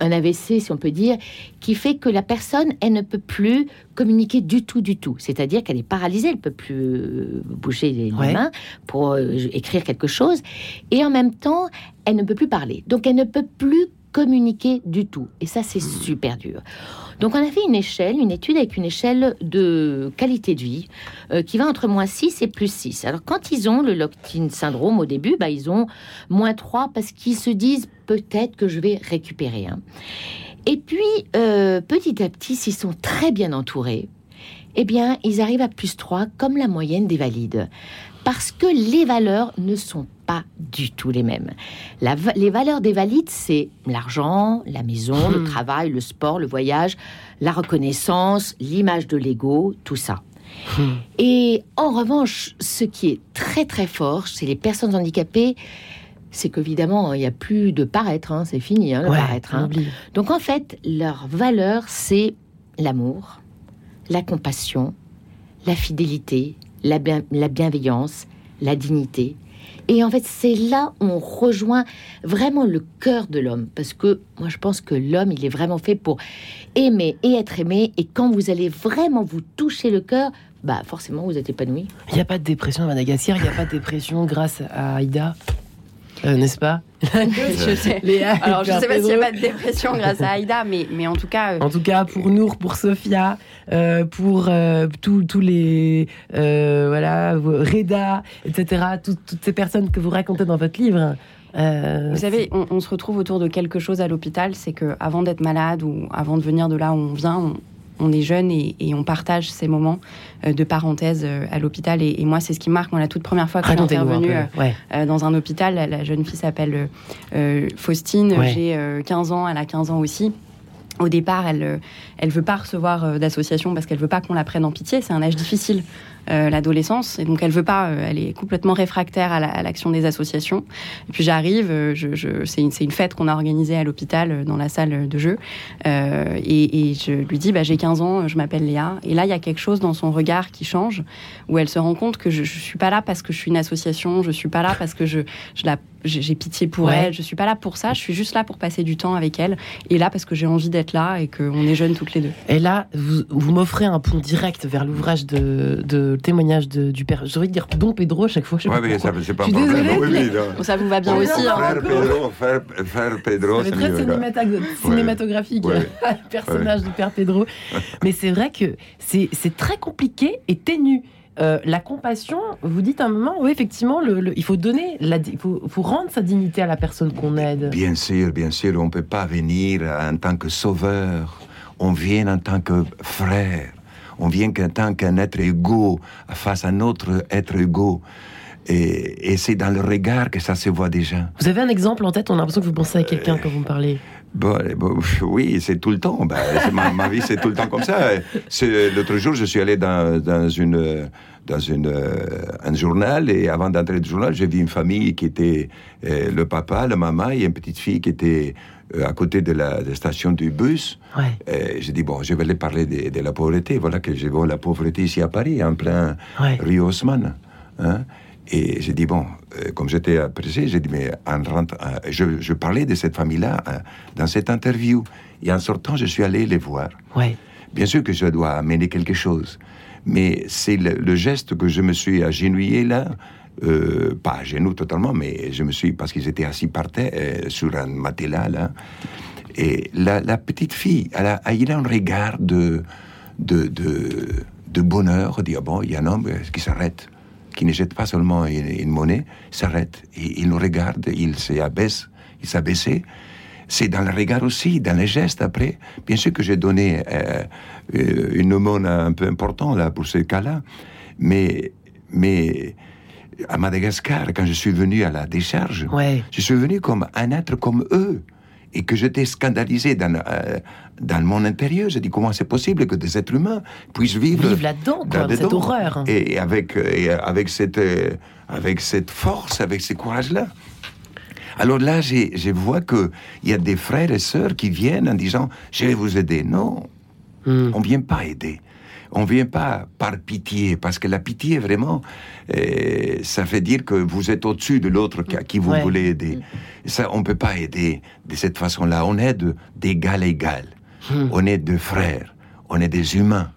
un AVC, si on peut dire, qui fait que la personne, elle ne peut plus communiquer du tout, du tout. C'est-à-dire qu'elle est paralysée, elle peut plus euh, bouger les, les Ouais. mains pour euh, écrire quelque chose, et en même temps, elle ne peut plus parler. Donc, elle ne peut plus communiquer du tout. Et ça, c'est super dur. Donc, on a fait une échelle, une étude avec une échelle de qualité de vie euh, qui va entre moins 6 et plus 6. Alors, quand ils ont le locked-in syndrome au début, bah, ils ont moins 3 parce qu'ils se disent peut-être que je vais récupérer. Et puis, euh, petit à petit, s'ils sont très bien entourés, eh bien, ils arrivent à plus 3 comme la moyenne des valides. Parce que les valeurs ne sont pas du tout les mêmes. La les valeurs des valides, c'est l'argent, la maison, le Hmm. travail, le sport, le voyage, la reconnaissance, l'image de l'ego, tout ça. Hmm. Et en revanche, ce qui est très très fort chez les personnes handicapées, c'est qu'évidemment, il n'y a plus de paraître, hein, c'est fini, hein, le Ouais, paraître. hein. Donc en fait, leur valeur, c'est l'amour, la compassion, la fidélité, la, bien- la bienveillance, la dignité. Et en fait, c'est là où on rejoint vraiment le cœur de l'homme. Parce que moi, je pense que l'homme, il est vraiment fait pour aimer et être aimé. Et quand vous allez vraiment vous toucher le cœur, bah forcément, vous êtes épanoui. Il n'y a pas de dépression à Madagascar, il n'y a pas de dépression grâce à Aïda, Euh, n'est-ce pas je sais. Léa, Alors, je ne sais pas s'il n'y a pas de dépression grâce à Aïda, mais, mais en tout cas, euh, En tout cas, pour Nour, pour Sophia, euh, pour euh, tous les voilà, Reda, etc. tout- toutes ces personnes que vous racontez dans votre livre. Vous savez, on, on se retrouve autour de quelque chose à l'hôpital, c'est que avant d'être malade ou avant de venir de là où on vient, on, on est jeune et, et on partage ces moments euh, de parenthèse euh, à l'hôpital. Et, et moi, c'est ce qui me marque. Moi, la toute première fois que je suis intervenue. Ouais. euh, dans un hôpital, la, la jeune fille s'appelle euh, Faustine. Ouais. J'ai euh, 15 ans, elle a 15 ans aussi. Au départ, elle elle veut pas recevoir d'association parce qu'elle veut pas qu'on la prenne en pitié. C'est un âge difficile, euh, l'adolescence, et donc elle veut pas. euh, elle est complètement réfractaire à la- à l'action des associations. Et puis j'arrive, euh, je, je- c'est une, fête qu'on a organisée à l'hôpital dans la salle de jeu, et, et je lui dis bah, j'ai 15 ans, je m'appelle Léa. Et là, il y a quelque chose dans son regard qui change, où elle se rend compte que je, je suis pas là parce que je suis une association, je suis pas là parce que je, je la j'ai j'ai pitié pour Ouais. elle, je suis pas là pour ça, je suis juste là pour passer du temps avec elle et là parce que j'ai envie d'être là et qu'on est jeunes toutes les deux. Et là, vous, vous m'offrez un pont direct vers l'ouvrage de, de témoignage de- du père. J'ai envie de dire Don Pedro à chaque fois. Je sais Ouais, pas mais ça, c'est pas un Je suis problème. désolée, Oui, mais- oui, non. Bon, ça vous va bien aussi. non, hein. Frère Pedro, frère, frère c'est très cinématographique, Ouais. le personnage du père Pedro. Mais c'est vrai que c'est c'est très compliqué et ténu. Euh, la compassion, vous dites à un moment, oui, effectivement, le, le- il faut donner, la, il faut, faut rendre sa dignité à la personne qu'on aide. Bien sûr, bien sûr, on ne peut pas venir en tant que sauveur. On vient en tant que frère. On vient en tant qu'un être égaux face à un autre être égaux. Et, et c'est dans le regard que ça se voit déjà. Vous avez un exemple en tête? On a l'impression que vous pensez à quelqu'un quand vous me parlez. Bon, eh, bon, oui, c'est tout le temps. Ben, ma, ma vie, c'est tout le temps comme ça. L'autre jour, je suis allé dans, dans, une, dans une, euh, un journal et avant d'entrer dans le journal, j'ai vu une famille qui était euh, le papa, la maman et une petite fille qui était euh, à côté de la, de la station du bus. Ouais. J'ai dit, bon, je vais aller parler de, de la pauvreté. Voilà que je vois la pauvreté ici à Paris, en plein Ouais. rue Haussmann. Hein? Et j'ai dit, bon, euh, comme j'étais pressé, j'ai dit, mais en rentrant, euh, je, je parlais de cette famille-là euh, dans cette interview. Et en sortant, je suis allé les voir. Ouais. Bien sûr que je dois amener quelque chose. Mais c'est le, le geste que je me suis agenouillé là, euh, pas à genoux totalement, mais je me suis, parce qu'ils étaient assis par terre, euh, sur un matelas là. Et la, petite fille, elle a, elle a un regard de, de, de, bonheur, dire bon, il y a un homme euh, qui s'arrête, qui ne jette pas seulement une, une monnaie, s'arrête, il nous regarde, il s'abaisse, il s'abaissait. c'est dans le regard aussi, dans les gestes après. Bien sûr que j'ai donné une aumône un peu importante là pour ce cas-là, mais mais à Madagascar, quand je suis venu à la décharge, Ouais. je suis venu comme un être comme eux. Et que j'étais scandalisé dans, euh, dans mon intérieur. J'ai dit comment c'est possible que des êtres humains puissent vivre, Vivre là-dedans, quoi, cette horreur. Et avec, et avec, cette, euh, avec cette force, avec ce courage-là. Alors là, je vois qu'il y a des frères et sœurs qui viennent en disant Je vais vous aider. Non, Hmm. on ne vient pas aider. On ne vient pas par pitié, parce que la pitié, vraiment, euh, ça fait dire que vous êtes au-dessus de l'autre qui- à qui vous Ouais. voulez aider. Ça, on ne peut pas aider de cette façon-là. On aide d'égal à égal. On est des frères. On est des humains.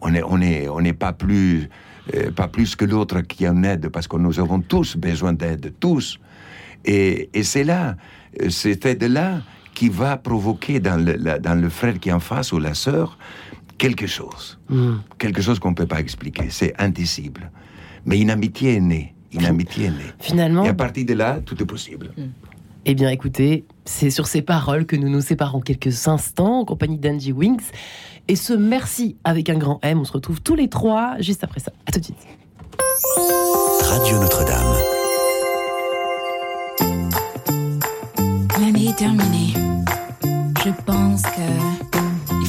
On n'est on est, on n'est pas, plus, euh, pas plus que l'autre qui en aide, parce que nous avons tous besoin d'aide, tous. Et, et c'est là, euh, cette aide-là qui va provoquer dans le, la- dans le frère qui est en face ou la sœur quelque chose. Hmm. Quelque chose qu'on ne peut pas expliquer. C'est indicible. Mais une amitié est née. Une amitié est née. Finalement, Et à partir de là, tout est possible. Eh bien, écoutez, c'est sur ces paroles que nous nous séparons quelques instants en compagnie d'Angie Wings. Et ce merci avec un grand M, on se retrouve tous les trois juste après ça. À tout de suite. Radio Notre-Dame. L'année est terminée. Je pense que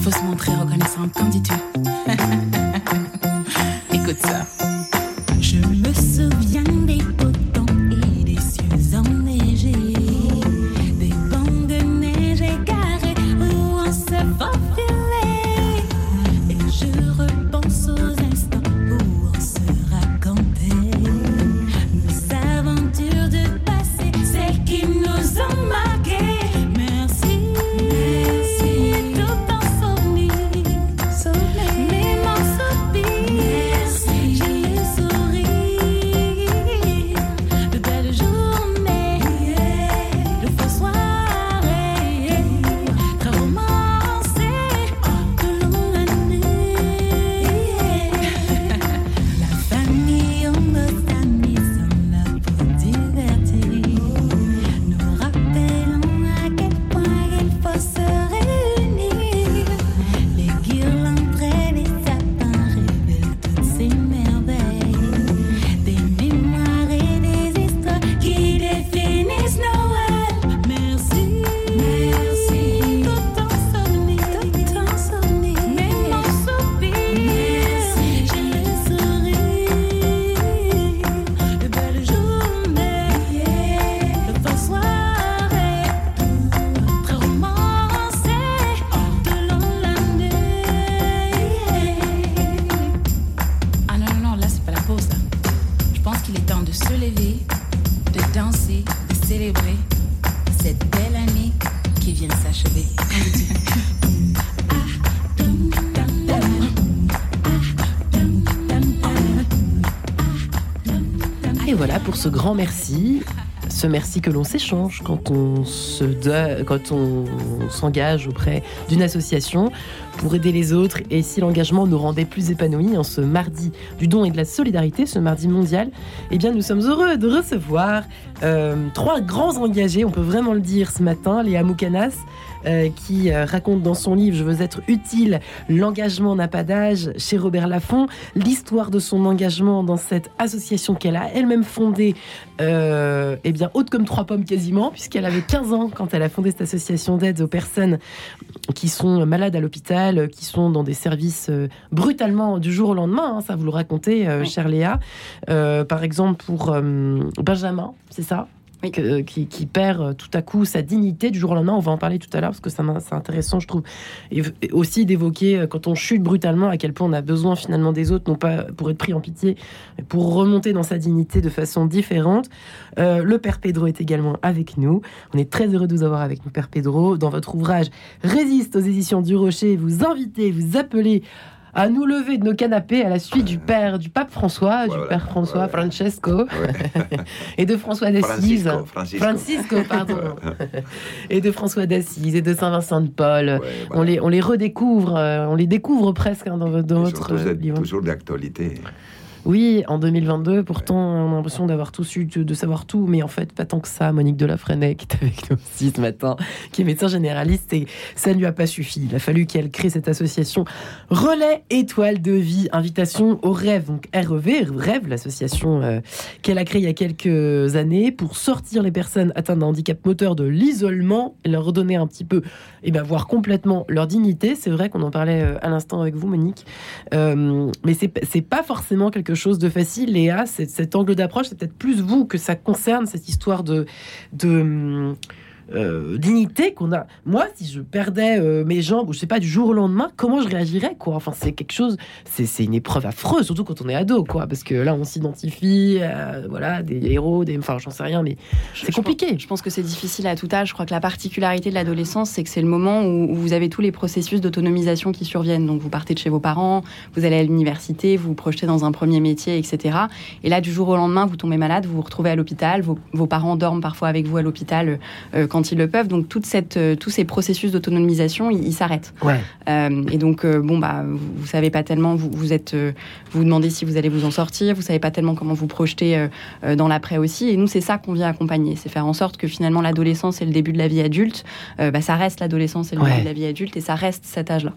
il faut se montrer reconnaissant. Qu'en dis-tu Écoute ça. Ce grand merci. Ce merci que l'on s'échange quand on se quand on s'engage auprès d'une association pour aider les autres et si l'engagement nous rendait plus épanouis en ce mardi du don et de la solidarité, ce mardi mondial, eh bien nous sommes heureux de recevoir euh, trois grands engagés, on peut vraiment le dire ce matin, Léa Moukanas, euh, qui euh, raconte dans son livre Je veux être utile, l'engagement n'a pas d'âge chez Robert Laffont, l'histoire de son engagement dans cette association qu'elle a elle-même fondée, euh, eh bien haute comme trois pommes quasiment, puisqu'elle avait 15 ans quand elle a fondé cette association d'aide aux personnes qui sont malades à l'hôpital, qui sont dans des services brutalement du jour au lendemain, hein, ça vous le racontez, chère Léa. Par exemple pour euh, Benjamin, c'est ça? Oui. Que- qui, qui perd euh, tout à coup sa dignité du jour au lendemain. On va en parler tout à l'heure parce que c'est intéressant, je trouve. Et, aussi d'évoquer euh, quand on chute brutalement à quel point on a besoin finalement des autres, non pas pour être pris en pitié, mais pour remonter dans sa dignité de façon différente. Euh, le Père Pedro est également avec nous. On est très heureux de vous avoir avec nous, Père Pedro. Dans votre ouvrage Résiste aux éditions du Rocher, vous invitez, vous appelez à nous lever de nos canapés à la suite du père, du pape François, du père François, voilà. Francesco, Ouais. et de François d'Assise. Francisco, Francisco. Francisco, pardon. et de François d'Assise et de Saint-Vincent de Paul. Ouais, On, les, on les redécouvre, euh, on les découvre presque hein, dans, dans votre livre. toujours d'actualité. Oui, en 2022, pourtant, on a l'impression d'avoir tout su, de, savoir tout, mais en fait, pas tant que ça. Monique de la Freinet, qui est avec nous aussi ce matin, qui est médecin généraliste, et ça ne lui a pas suffi. Il a fallu qu'elle crée cette association Relais Étoile de Vie, invitation au rêve, donc REV, Rêve, l'association euh, qu'elle a créée il y a quelques années pour sortir les personnes atteintes d'un handicap moteur de l'isolement leur redonner un petit peu, et ben, voir complètement leur dignité. C'est vrai qu'on en parlait euh, à l'instant avec vous, Monique, Euh, mais c'est pas forcément quelque chose de facile. Léa, cet angle d'approche, c'est peut-être plus vous que ça concerne cette histoire de, de euh, dignité qu'on a. Moi, si je perdais euh, mes jambes, ou je sais pas, du jour au lendemain, comment je réagirais, quoi? Enfin, c'est quelque chose, c'est une épreuve affreuse, surtout quand on est ado, quoi, parce que là, on s'identifie, à, voilà, des héros, des, enfin, j'en sais rien, mais c'est compliqué. Je pense que c'est difficile à tout âge. Je crois que la particularité de l'adolescence, c'est que c'est le moment où, où vous avez tous les processus d'autonomisation qui surviennent. Donc vous partez de chez vos parents, vous allez à l'université, vous vous projetez dans un premier métier, etc. Et là, du jour au lendemain, vous tombez malade, vous vous retrouvez à l'hôpital, vos, vos parents dorment parfois avec vous à l'hôpital euh, quand ils le peuvent. Donc toute cette, euh, tous ces processus d'autonomisation, ils s'arrêtent. Ouais. Euh, et donc, euh, bon, bah, vous, vous savez pas tellement, vous, vous êtes, vous vous demandez si vous allez vous en sortir, vous savez pas tellement comment vous projeter dans l'après aussi. Et nous, c'est ça qu'on vient accompagner, c'est faire en sorte que finalement l'adolescence et le début de la vie adulte, bah, ça reste l'adolescence et le Ouais. début de la vie adulte, et ça reste cet âge-là.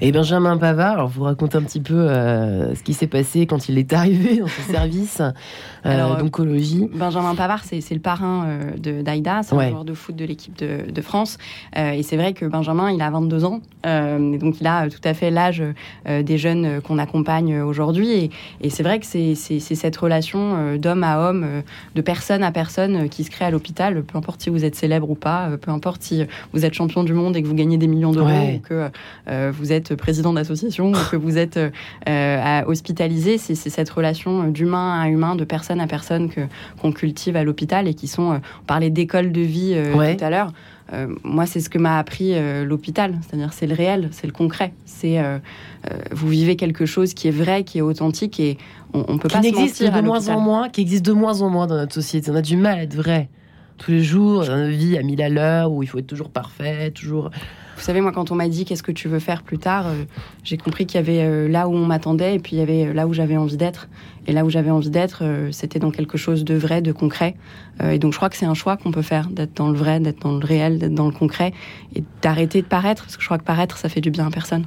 Et Benjamin Pavard, alors vous racontez un petit peu euh, ce qui s'est passé quand il est arrivé dans ce service euh, euh, d'oncologie. Benjamin Pavard, c'est le parrain euh, de d'Aïda, c'est Ouais. un joueur de foot de l'équipe de, de France. Et c'est vrai que Benjamin, il a 22 ans, et donc il a tout à fait l'âge des jeunes qu'on accompagne aujourd'hui. Et, et c'est vrai que c'est cette relation d'homme à homme, de personne à personne qui se crée à l'hôpital, peu importe si vous êtes célèbre ou pas, peu importe si vous êtes champion du monde et que vous gagnez des millions d'euros, Ouais. ou que euh, vous êtes président d'association, ou que vous êtes euh, à- hospitalisé. C'est cette relation euh, d'humain à humain, de personne à personne que qu'on cultive à l'hôpital et qui sont. euh, on parlait d'école de vie euh, Ouais. tout à l'heure. Euh, moi, c'est ce que m'a appris euh, l'hôpital, c'est-à-dire c'est le réel, c'est le concret. C'est euh, euh, vous vivez quelque chose qui est vrai, qui est authentique et on, on peut qui pas se mentir à de moins l'hôpital. en moins, qui existe de moins en moins dans notre société. On a du mal à être vrai. Tous les jours, dans notre vie à mille à l'heure, où il faut être toujours parfait, toujours. Vous savez, moi, quand on m'a dit qu'est-ce que tu veux faire plus tard, euh, j'ai compris qu'il y avait euh, là où on m'attendait et puis il y avait euh, là où j'avais envie d'être. Et là où j'avais envie d'être, c'était dans quelque chose de vrai, de concret. Euh, et donc, je crois que c'est un choix qu'on peut faire, d'être dans le vrai, d'être dans le réel, d'être dans le concret et d'arrêter de paraître, parce que je crois que paraître, ça fait du bien à personne.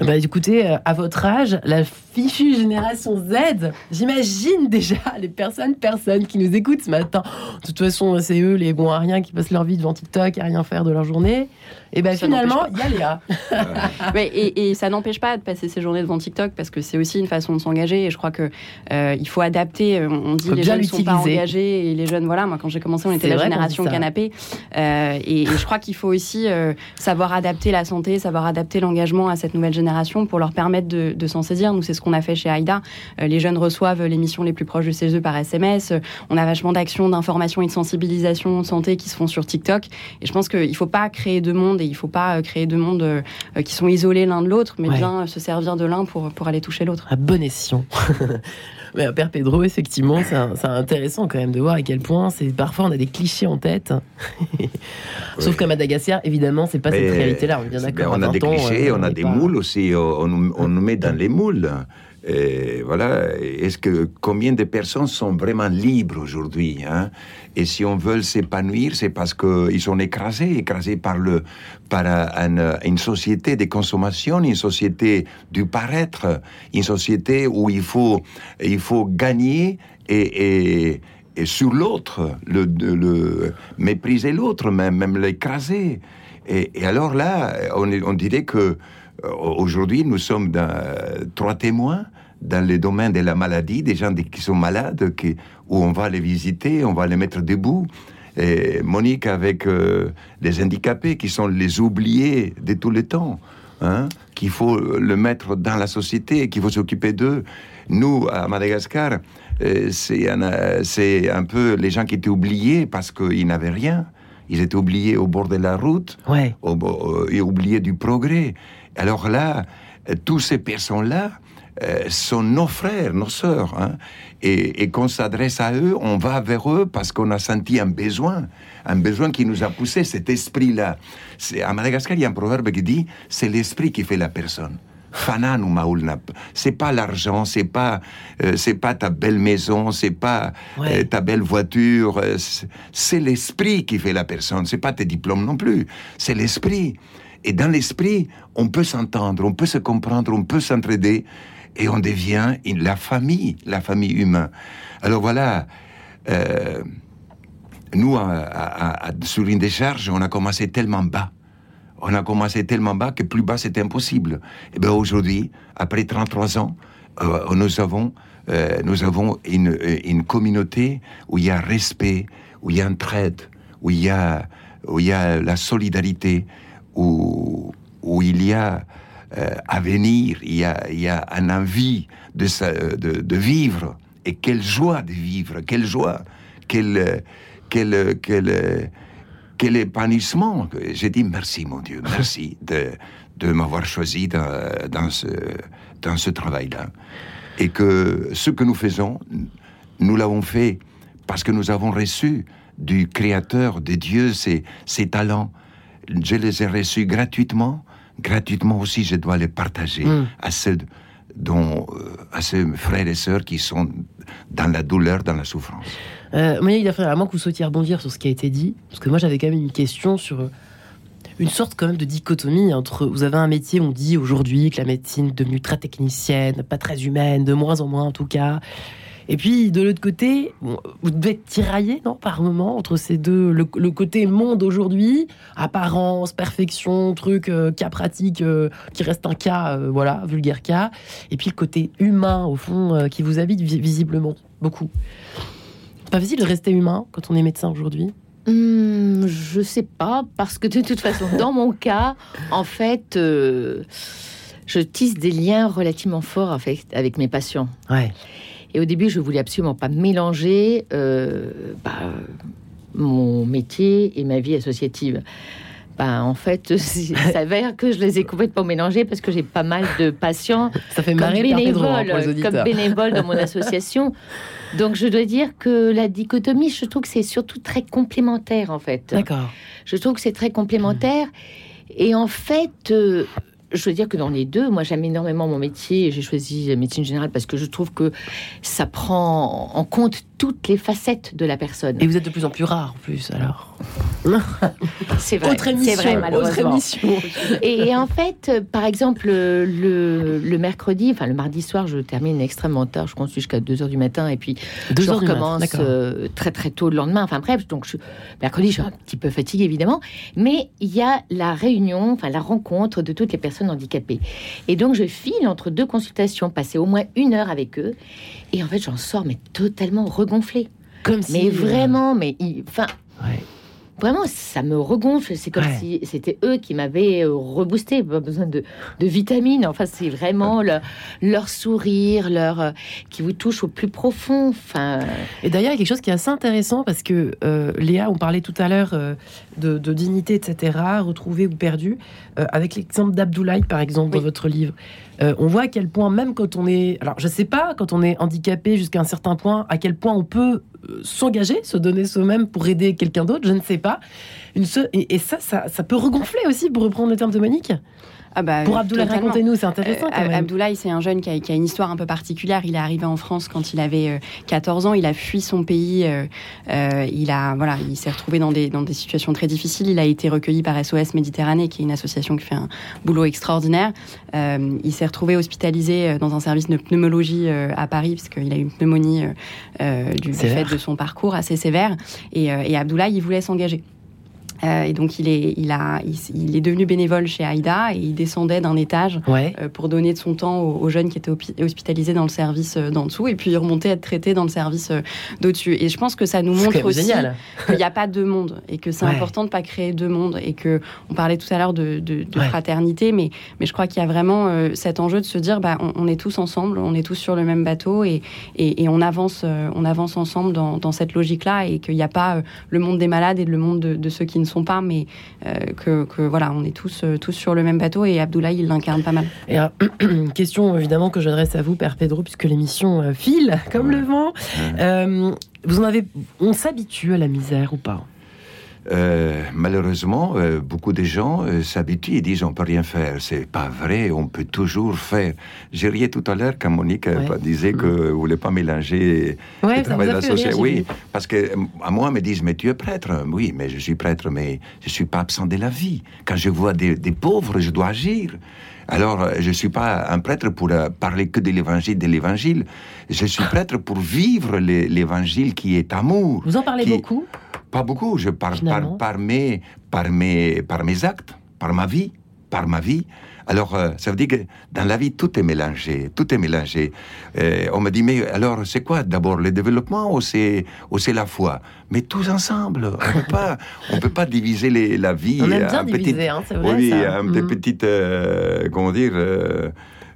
Bah, écoutez, euh, à votre âge, la fichue génération Z, j'imagine déjà les personnes, personnes qui nous écoutent ce matin. De toute façon, c'est eux les bons à rien qui passent leur vie devant TikTok à rien faire de leur journée. Et ben Ça finalement, il y a Léa. Ouais, et, et ça n'empêche pas de passer ses journées devant TikTok parce que c'est aussi une façon de s'engager. Et je crois que euh, il faut adapter. euh, On dit Faut les jeunes ne sont pas l'utiliser. engagés et les jeunes, voilà. Moi, quand j'ai commencé, on était la génération canapé. Euh, et, et je crois qu'il faut aussi euh, savoir adapter la santé, savoir adapter l'engagement à cette nouvelle génération pour leur permettre de, de s'en saisir. Nous, c'est ce qu'on a fait chez Aïda. Euh, les jeunes reçoivent les missions les plus proches de chez eux par SMS. On a vachement d'actions d'information et de sensibilisation de santé qui se font sur TikTok. Et je pense qu'il ne faut pas créer deux mondes et il ne faut pas créer deux mondes qui sont isolés l'un de l'autre, mais Ouais. bien se servir de l'un pour, pour aller toucher l'autre. À bon escient. Mais Père Pedro, effectivement, c'est intéressant quand même de voir à quel point c'est parfois on a des clichés en tête. Sauf qu'à Madagascar, évidemment, c'est pas cette réalité-là. On est bien d'accord. on a des 20 ans, clichés, euh, on a des pas- moules aussi, on, on nous met dans les moules. Et voilà, est-ce que combien de personnes sont vraiment libres aujourd'hui hein? Et si on veut s'épanouir, c'est parce qu'ils sont écrasés, écrasés par le par un- une société de consommation, une société du paraître, une société où il faut il faut gagner et, sur l'autre, mépriser l'autre, même, même l'écraser. Et, alors là, on, dirait que aujourd'hui, nous sommes dans, euh, trois témoins dans le domaine de la maladie, des gens qui sont malades, qui, où on va les visiter, on va les mettre debout. Et Monique avec euh, les handicapés qui sont les oubliés de tous les temps, hein, qu'il faut le mettre dans la société, qu'il faut s'occuper d'eux. Nous, à Madagascar, euh, c'est un, euh, peu les gens qui étaient oubliés parce qu'ils n'avaient rien. Ils étaient oubliés au bord de la route, Ouais. au, au- et oubliés du progrès. Alors là, euh, tous ces personnes-là euh, sont nos frères, nos sœurs. hein. Et, et qu'on s'adresse à eux, on va vers eux parce qu'on a senti un besoin, un besoin qui nous a poussé cet esprit-là. À Madagascar, il y a un proverbe qui dit c'est l'esprit qui fait la personne. Fanan ou. C'est pas l'argent, c'est pas, euh, c'est pas ta belle maison, c'est pas Ouais. euh, ta belle voiture. euh, c'est- c'est l'esprit qui fait la personne. C'est pas tes diplômes non plus. C'est l'esprit. Et dans l'esprit, on peut s'entendre, on peut se comprendre, on peut s'entraider, et on devient la famille, la famille humaine. Alors voilà. euh, nous, à, à- à- sur une décharge, on a commencé tellement bas. On a commencé tellement bas que plus bas, c'était impossible. Et bien aujourd'hui, après 33 ans, euh, nous avons, euh, nous avons une, une communauté où il y a respect, où il y a entraide, où il y a, où il y a la solidarité, où, où il y a euh, avenir, il y a, il y a un envie de, sa- de, de vivre. Et quelle joie de vivre, quelle joie, quel, quel, quel, quel épanouissement. J'ai dit merci, mon Dieu, merci de, de m'avoir choisi dans, dans ce, dans ce travail-là. Et que ce que nous faisons, nous l'avons fait parce que nous avons reçu du Créateur, de Dieu, ses, ses talents. Je les ai reçus gratuitement. Gratuitement aussi, je dois les partager Mm. à ceux dont, euh, à ces frères et sœurs qui sont dans la douleur, dans la souffrance. Euh, Monia Guidafré, à moins que vous souhaitiez rebondir sur ce qui a été dit, parce que moi j'avais quand même une question sur euh, une sorte quand même de dichotomie entre vous avez un métier, on dit aujourd'hui que la médecine est devenue très technicienne, pas très humaine, de moins en moins en tout cas. Et puis de l'autre côté, vous devez être tiraillé, non, par moment entre ces deux, le, le côté monde aujourd'hui, apparence, perfection, truc, euh, cas pratique, euh, qui reste un cas, euh, voilà, vulgaire cas, et puis le côté humain au fond qui vous habite vi- visiblement beaucoup. C'est pas facile de rester humain quand on est médecin aujourd'hui? Hum, je sais pas, parce que de toute façon, dans mon cas, en fait, euh, je tisse des liens relativement forts avec, avec mes patients. Ouais. Et au début, je voulais absolument pas mélanger euh, bah, mon métier et ma vie associative. Bah, en fait, il s'avère que je les ai complètement mélangés parce que j'ai pas mal de patients Ça fait comme bénévoles, comme bénévoles dans mon association. Donc, je dois dire que la dichotomie, je trouve que c'est surtout très complémentaire, en fait. D'accord. Je trouve que c'est très complémentaire. Et en fait, euh, je veux dire que dans les deux, moi j'aime énormément mon métier. et J'ai choisi la médecine générale parce que je trouve que ça prend en compte toutes les facettes de la personne. Et vous êtes de plus en plus rare en plus alors. C'est vrai, Autre émission, vrai autre malheureusement. émission. Et en fait, euh, par exemple, euh, le, le mercredi, enfin le mardi soir, je termine extrêmement tard. Je continue jusqu'à 2 heures du matin et puis Deux je recommence euh, très très tôt le lendemain. Enfin bref, donc je, mercredi, je suis un petit peu fatiguée évidemment, mais il y a la réunion, enfin la rencontre de toutes les personnes handicapées. Et donc je file entre deux consultations, passer au moins une heure avec eux, et en fait j'en sors mais totalement regonflée. Comme si. Mais euh, vraiment, mais enfin. Ouais. Vraiment, ça me regonfle. C'est comme Ouais. si c'était eux qui m'avaient euh, reboosté. Pas besoin de, de vitamines. Enfin, c'est vraiment le- leur sourire, leur euh, qui vous touche au plus profond. Enfin, Et d'ailleurs, il y a quelque chose qui est assez intéressant parce que euh, Léa, on parlait tout à l'heure euh, de, de dignité, etc., retrouvée ou perdue, avec l'exemple d'Abdoulaye, par exemple, dans Oui. votre livre. On voit à quel point, même quand on est. Alors, je sais pas, quand on est handicapé jusqu'à un certain point, à quel point on peut s'engager, se donner soi-même pour aider quelqu'un d'autre, je ne sais pas. Et, ça, ça, peut regonfler aussi, pour reprendre le terme de Monique. Ah bah, Pour Abdoulaye, racontez-nous, c'est intéressant Euh, quand même. Abdoulaye, c'est un jeune qui a, qui a une histoire un peu particulière. Il est arrivé en France quand il avait euh, 14 ans. Il a fui son pays. euh, euh, il a, voilà, il s'est retrouvé dans des, dans des situations très difficiles. Il a été recueilli par SOS Méditerranée, qui est une association qui fait un boulot extraordinaire. Euh, il s'est retrouvé hospitalisé euh, dans un service de pneumologie euh, à Paris, parce qu'il a eu une pneumonie euh, euh, du, fait de son parcours assez sévère. Et, euh, et Abdoulaye, il voulait s'engager. Euh, et donc il est, il, a, il, est devenu bénévole chez Aïda et il descendait d'un étage Ouais. euh, pour donner de son temps aux, aux jeunes qui étaient hospitalisés dans le service euh, d'en dessous et puis il remontait être traité dans le service d'au-dessus. Et je pense que ça nous montre aussi qu'il n'y a pas deux mondes et que c'est Ouais. important de pas créer deux mondes et que on parlait tout à l'heure de, de- de Ouais. fraternité, mais, mais je crois qu'il y a vraiment euh, cet enjeu de se dire bah, on, on est tous ensemble, on est tous sur le même bateau et, et, et on avance, on avance ensemble dans, dans cette logique-là et qu'il n'y a pas le monde des malades et le monde de, de ceux qui ne sont pas, mais euh, que, que voilà, on est tous, euh, tous sur le même bateau et Abdoulaye il l'incarne pas mal. Et alors, une question évidemment que j'adresse à vous, Père Pedro, puisque l'émission euh, file comme le vent. Euh, vous en avez, on s'habitue à la misère ou pas? Euh, malheureusement, euh, beaucoup de gens euh, s'habituent et disent on peut rien faire. C'est pas vrai, on peut toujours faire. J'ai riais tout à l'heure quand Monique Ouais. disait que vous voulez pas mélanger Ouais, le travail de la rire, société. Oui, parce que à moi, me disent mais tu es prêtre. Oui, mais je suis prêtre, mais je suis pas absent de la vie. Quand je vois des, des pauvres, je dois agir. Alors, je suis pas un prêtre pour parler que de l'évangile, de l'évangile. Je suis prêtre pour vivre l'é- l'évangile qui est amour. Vous en parlez qui- beaucoup? Pas beaucoup. Je parle par, par, mes, par, mes, par mes actes, par ma vie, par ma vie. Alors, euh, ça veut dire que dans la vie, tout est mélangé, tout est mélangé. Euh, on me dit, mais alors, c'est quoi d'abord le développement ou c'est, ou c'est la foi? Mais tous ensemble. On peut pas, on peut pas diviser les- la vie. On aime bien en diviser, hein, c'est vrai, Oui, ça. en des petites, euh, comment dire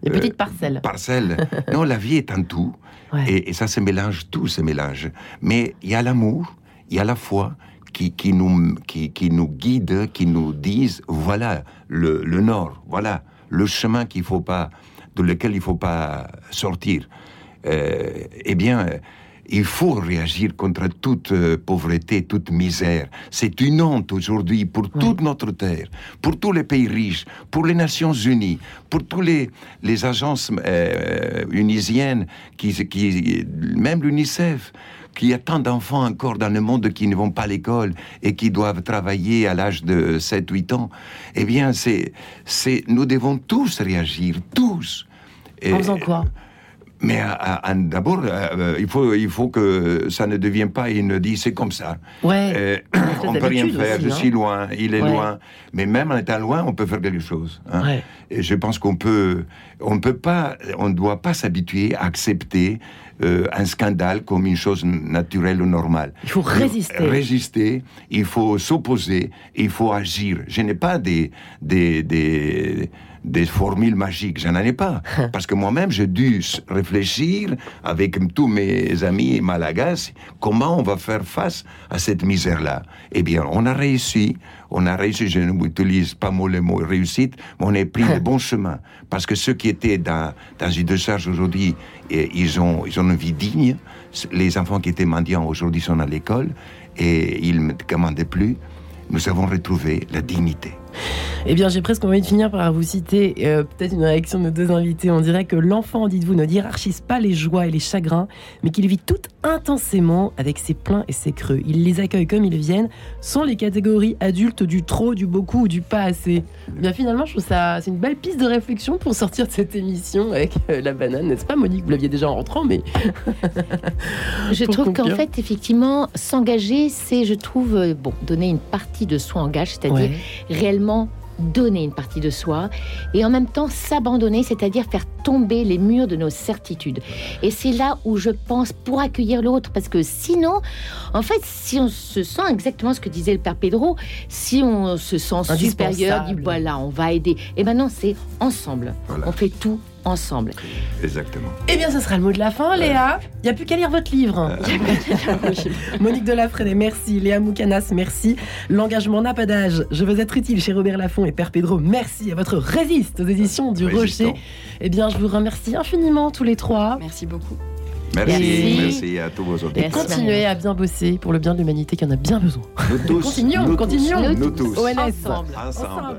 Des petites parcelles. parcelles. non, la vie est un tout. Ouais. Et, et ça se mélange, tout se mélange. Mais il y a l'amour, il y a la foi qui, qui, nous, qui, qui nous guide, qui nous disent voilà le, le nord, voilà le chemin qu'il faut pas, de lequel il faut pas sortir. Euh, eh bien, il faut réagir contre toute euh, pauvreté, toute misère. C'est une honte aujourd'hui pour toute notre terre, pour tous les pays riches, pour les Nations Unies, pour tous les, les agences euh, unisiennes, qui, qui, même l'UNICEF, qu'il y a tant d'enfants encore dans le monde qui ne vont pas à l'école et qui doivent travailler à l'âge de 7-8 ans. Eh bien, c'est, c'est, nous devons tous réagir, tous. Et- En faisant quoi? Mais à- à- d'abord, euh, il, faut, il faut que ça ne devienne pas une dit c'est comme ça. Ouais. Euh, on peut rien faire, aussi, je suis loin, il est Ouais. loin. Mais même en étant loin, on peut faire quelque chose. hein. Ouais. Et je pense qu'on peut, on peut pas, on ne doit pas s'habituer à accepter euh, un scandale comme une chose naturelle ou normale. Il faut résister. Résister, il faut s'opposer, il faut agir. Je n'ai pas des, des, des, des formules magiques, je n'en ai pas. Parce que moi-même, j'ai dû réfléchir avec tous mes amis malagas comment on va faire face à cette misère-là. Eh bien, on a réussi. On a réussi, je n'utilise pas le mot réussite, mais on a pris le bon chemin. Parce que ceux qui étaient dans, dans une décharge aujourd'hui, ils ont, ils ont une vie digne. Les enfants qui étaient mendiants aujourd'hui sont à l'école et ils ne commandaient plus. Nous avons retrouvé la dignité. Eh bien, j'ai presque envie de finir par vous citer euh, peut-être une réaction de nos deux invités. On dirait que l'enfant, dites-vous, ne hiérarchise pas les joies et les chagrins, mais qu'il vit tout intensément avec ses pleins et ses creux. Il les accueille comme ils viennent, sans les catégories adultes du trop, du beaucoup ou du pas assez. Eh bien, finalement, je trouve ça c'est une belle piste de réflexion pour sortir de cette émission avec euh, la banane, n'est-ce pas, Monique? Vous l'aviez déjà en rentrant, mais Je trouve qu'en fait, effectivement, s'engager, c'est, je trouve, euh, bon, donner une partie de soi en gage, c'est-à-dire Ouais. réellement donner une partie de soi et en même temps s'abandonner, c'est-à-dire faire tomber les murs de nos certitudes. Et c'est là où je pense pour accueillir l'autre, parce que sinon, en fait, si on se sent exactement ce que disait le père Pedro, si on se sent supérieur, dit voilà, on va aider. Et maintenant, c'est ensemble. Voilà. On fait tout ensemble. Exactement. Eh bien, ce sera le mot de la fin, Léa. Il n'y a plus qu'à lire votre livre. Monique Delafrede, merci. Léa Moukanas, merci. L'engagement n'a pas d'âge. Je veux être utile chez Robert Laffont et Père Pedro. Merci à votre Résiste aux éditions du Résistant. Rocher. Eh bien, je vous remercie infiniment tous les trois. Merci beaucoup. Merci, Merci. merci, à tous vos Et auditeurs. Merci, continuez à bien bosser pour le bien de l'humanité qui en a bien besoin. Nous tous, Continuons, nous continuons. tous, Nous tous, ONS. Ensemble. ensemble.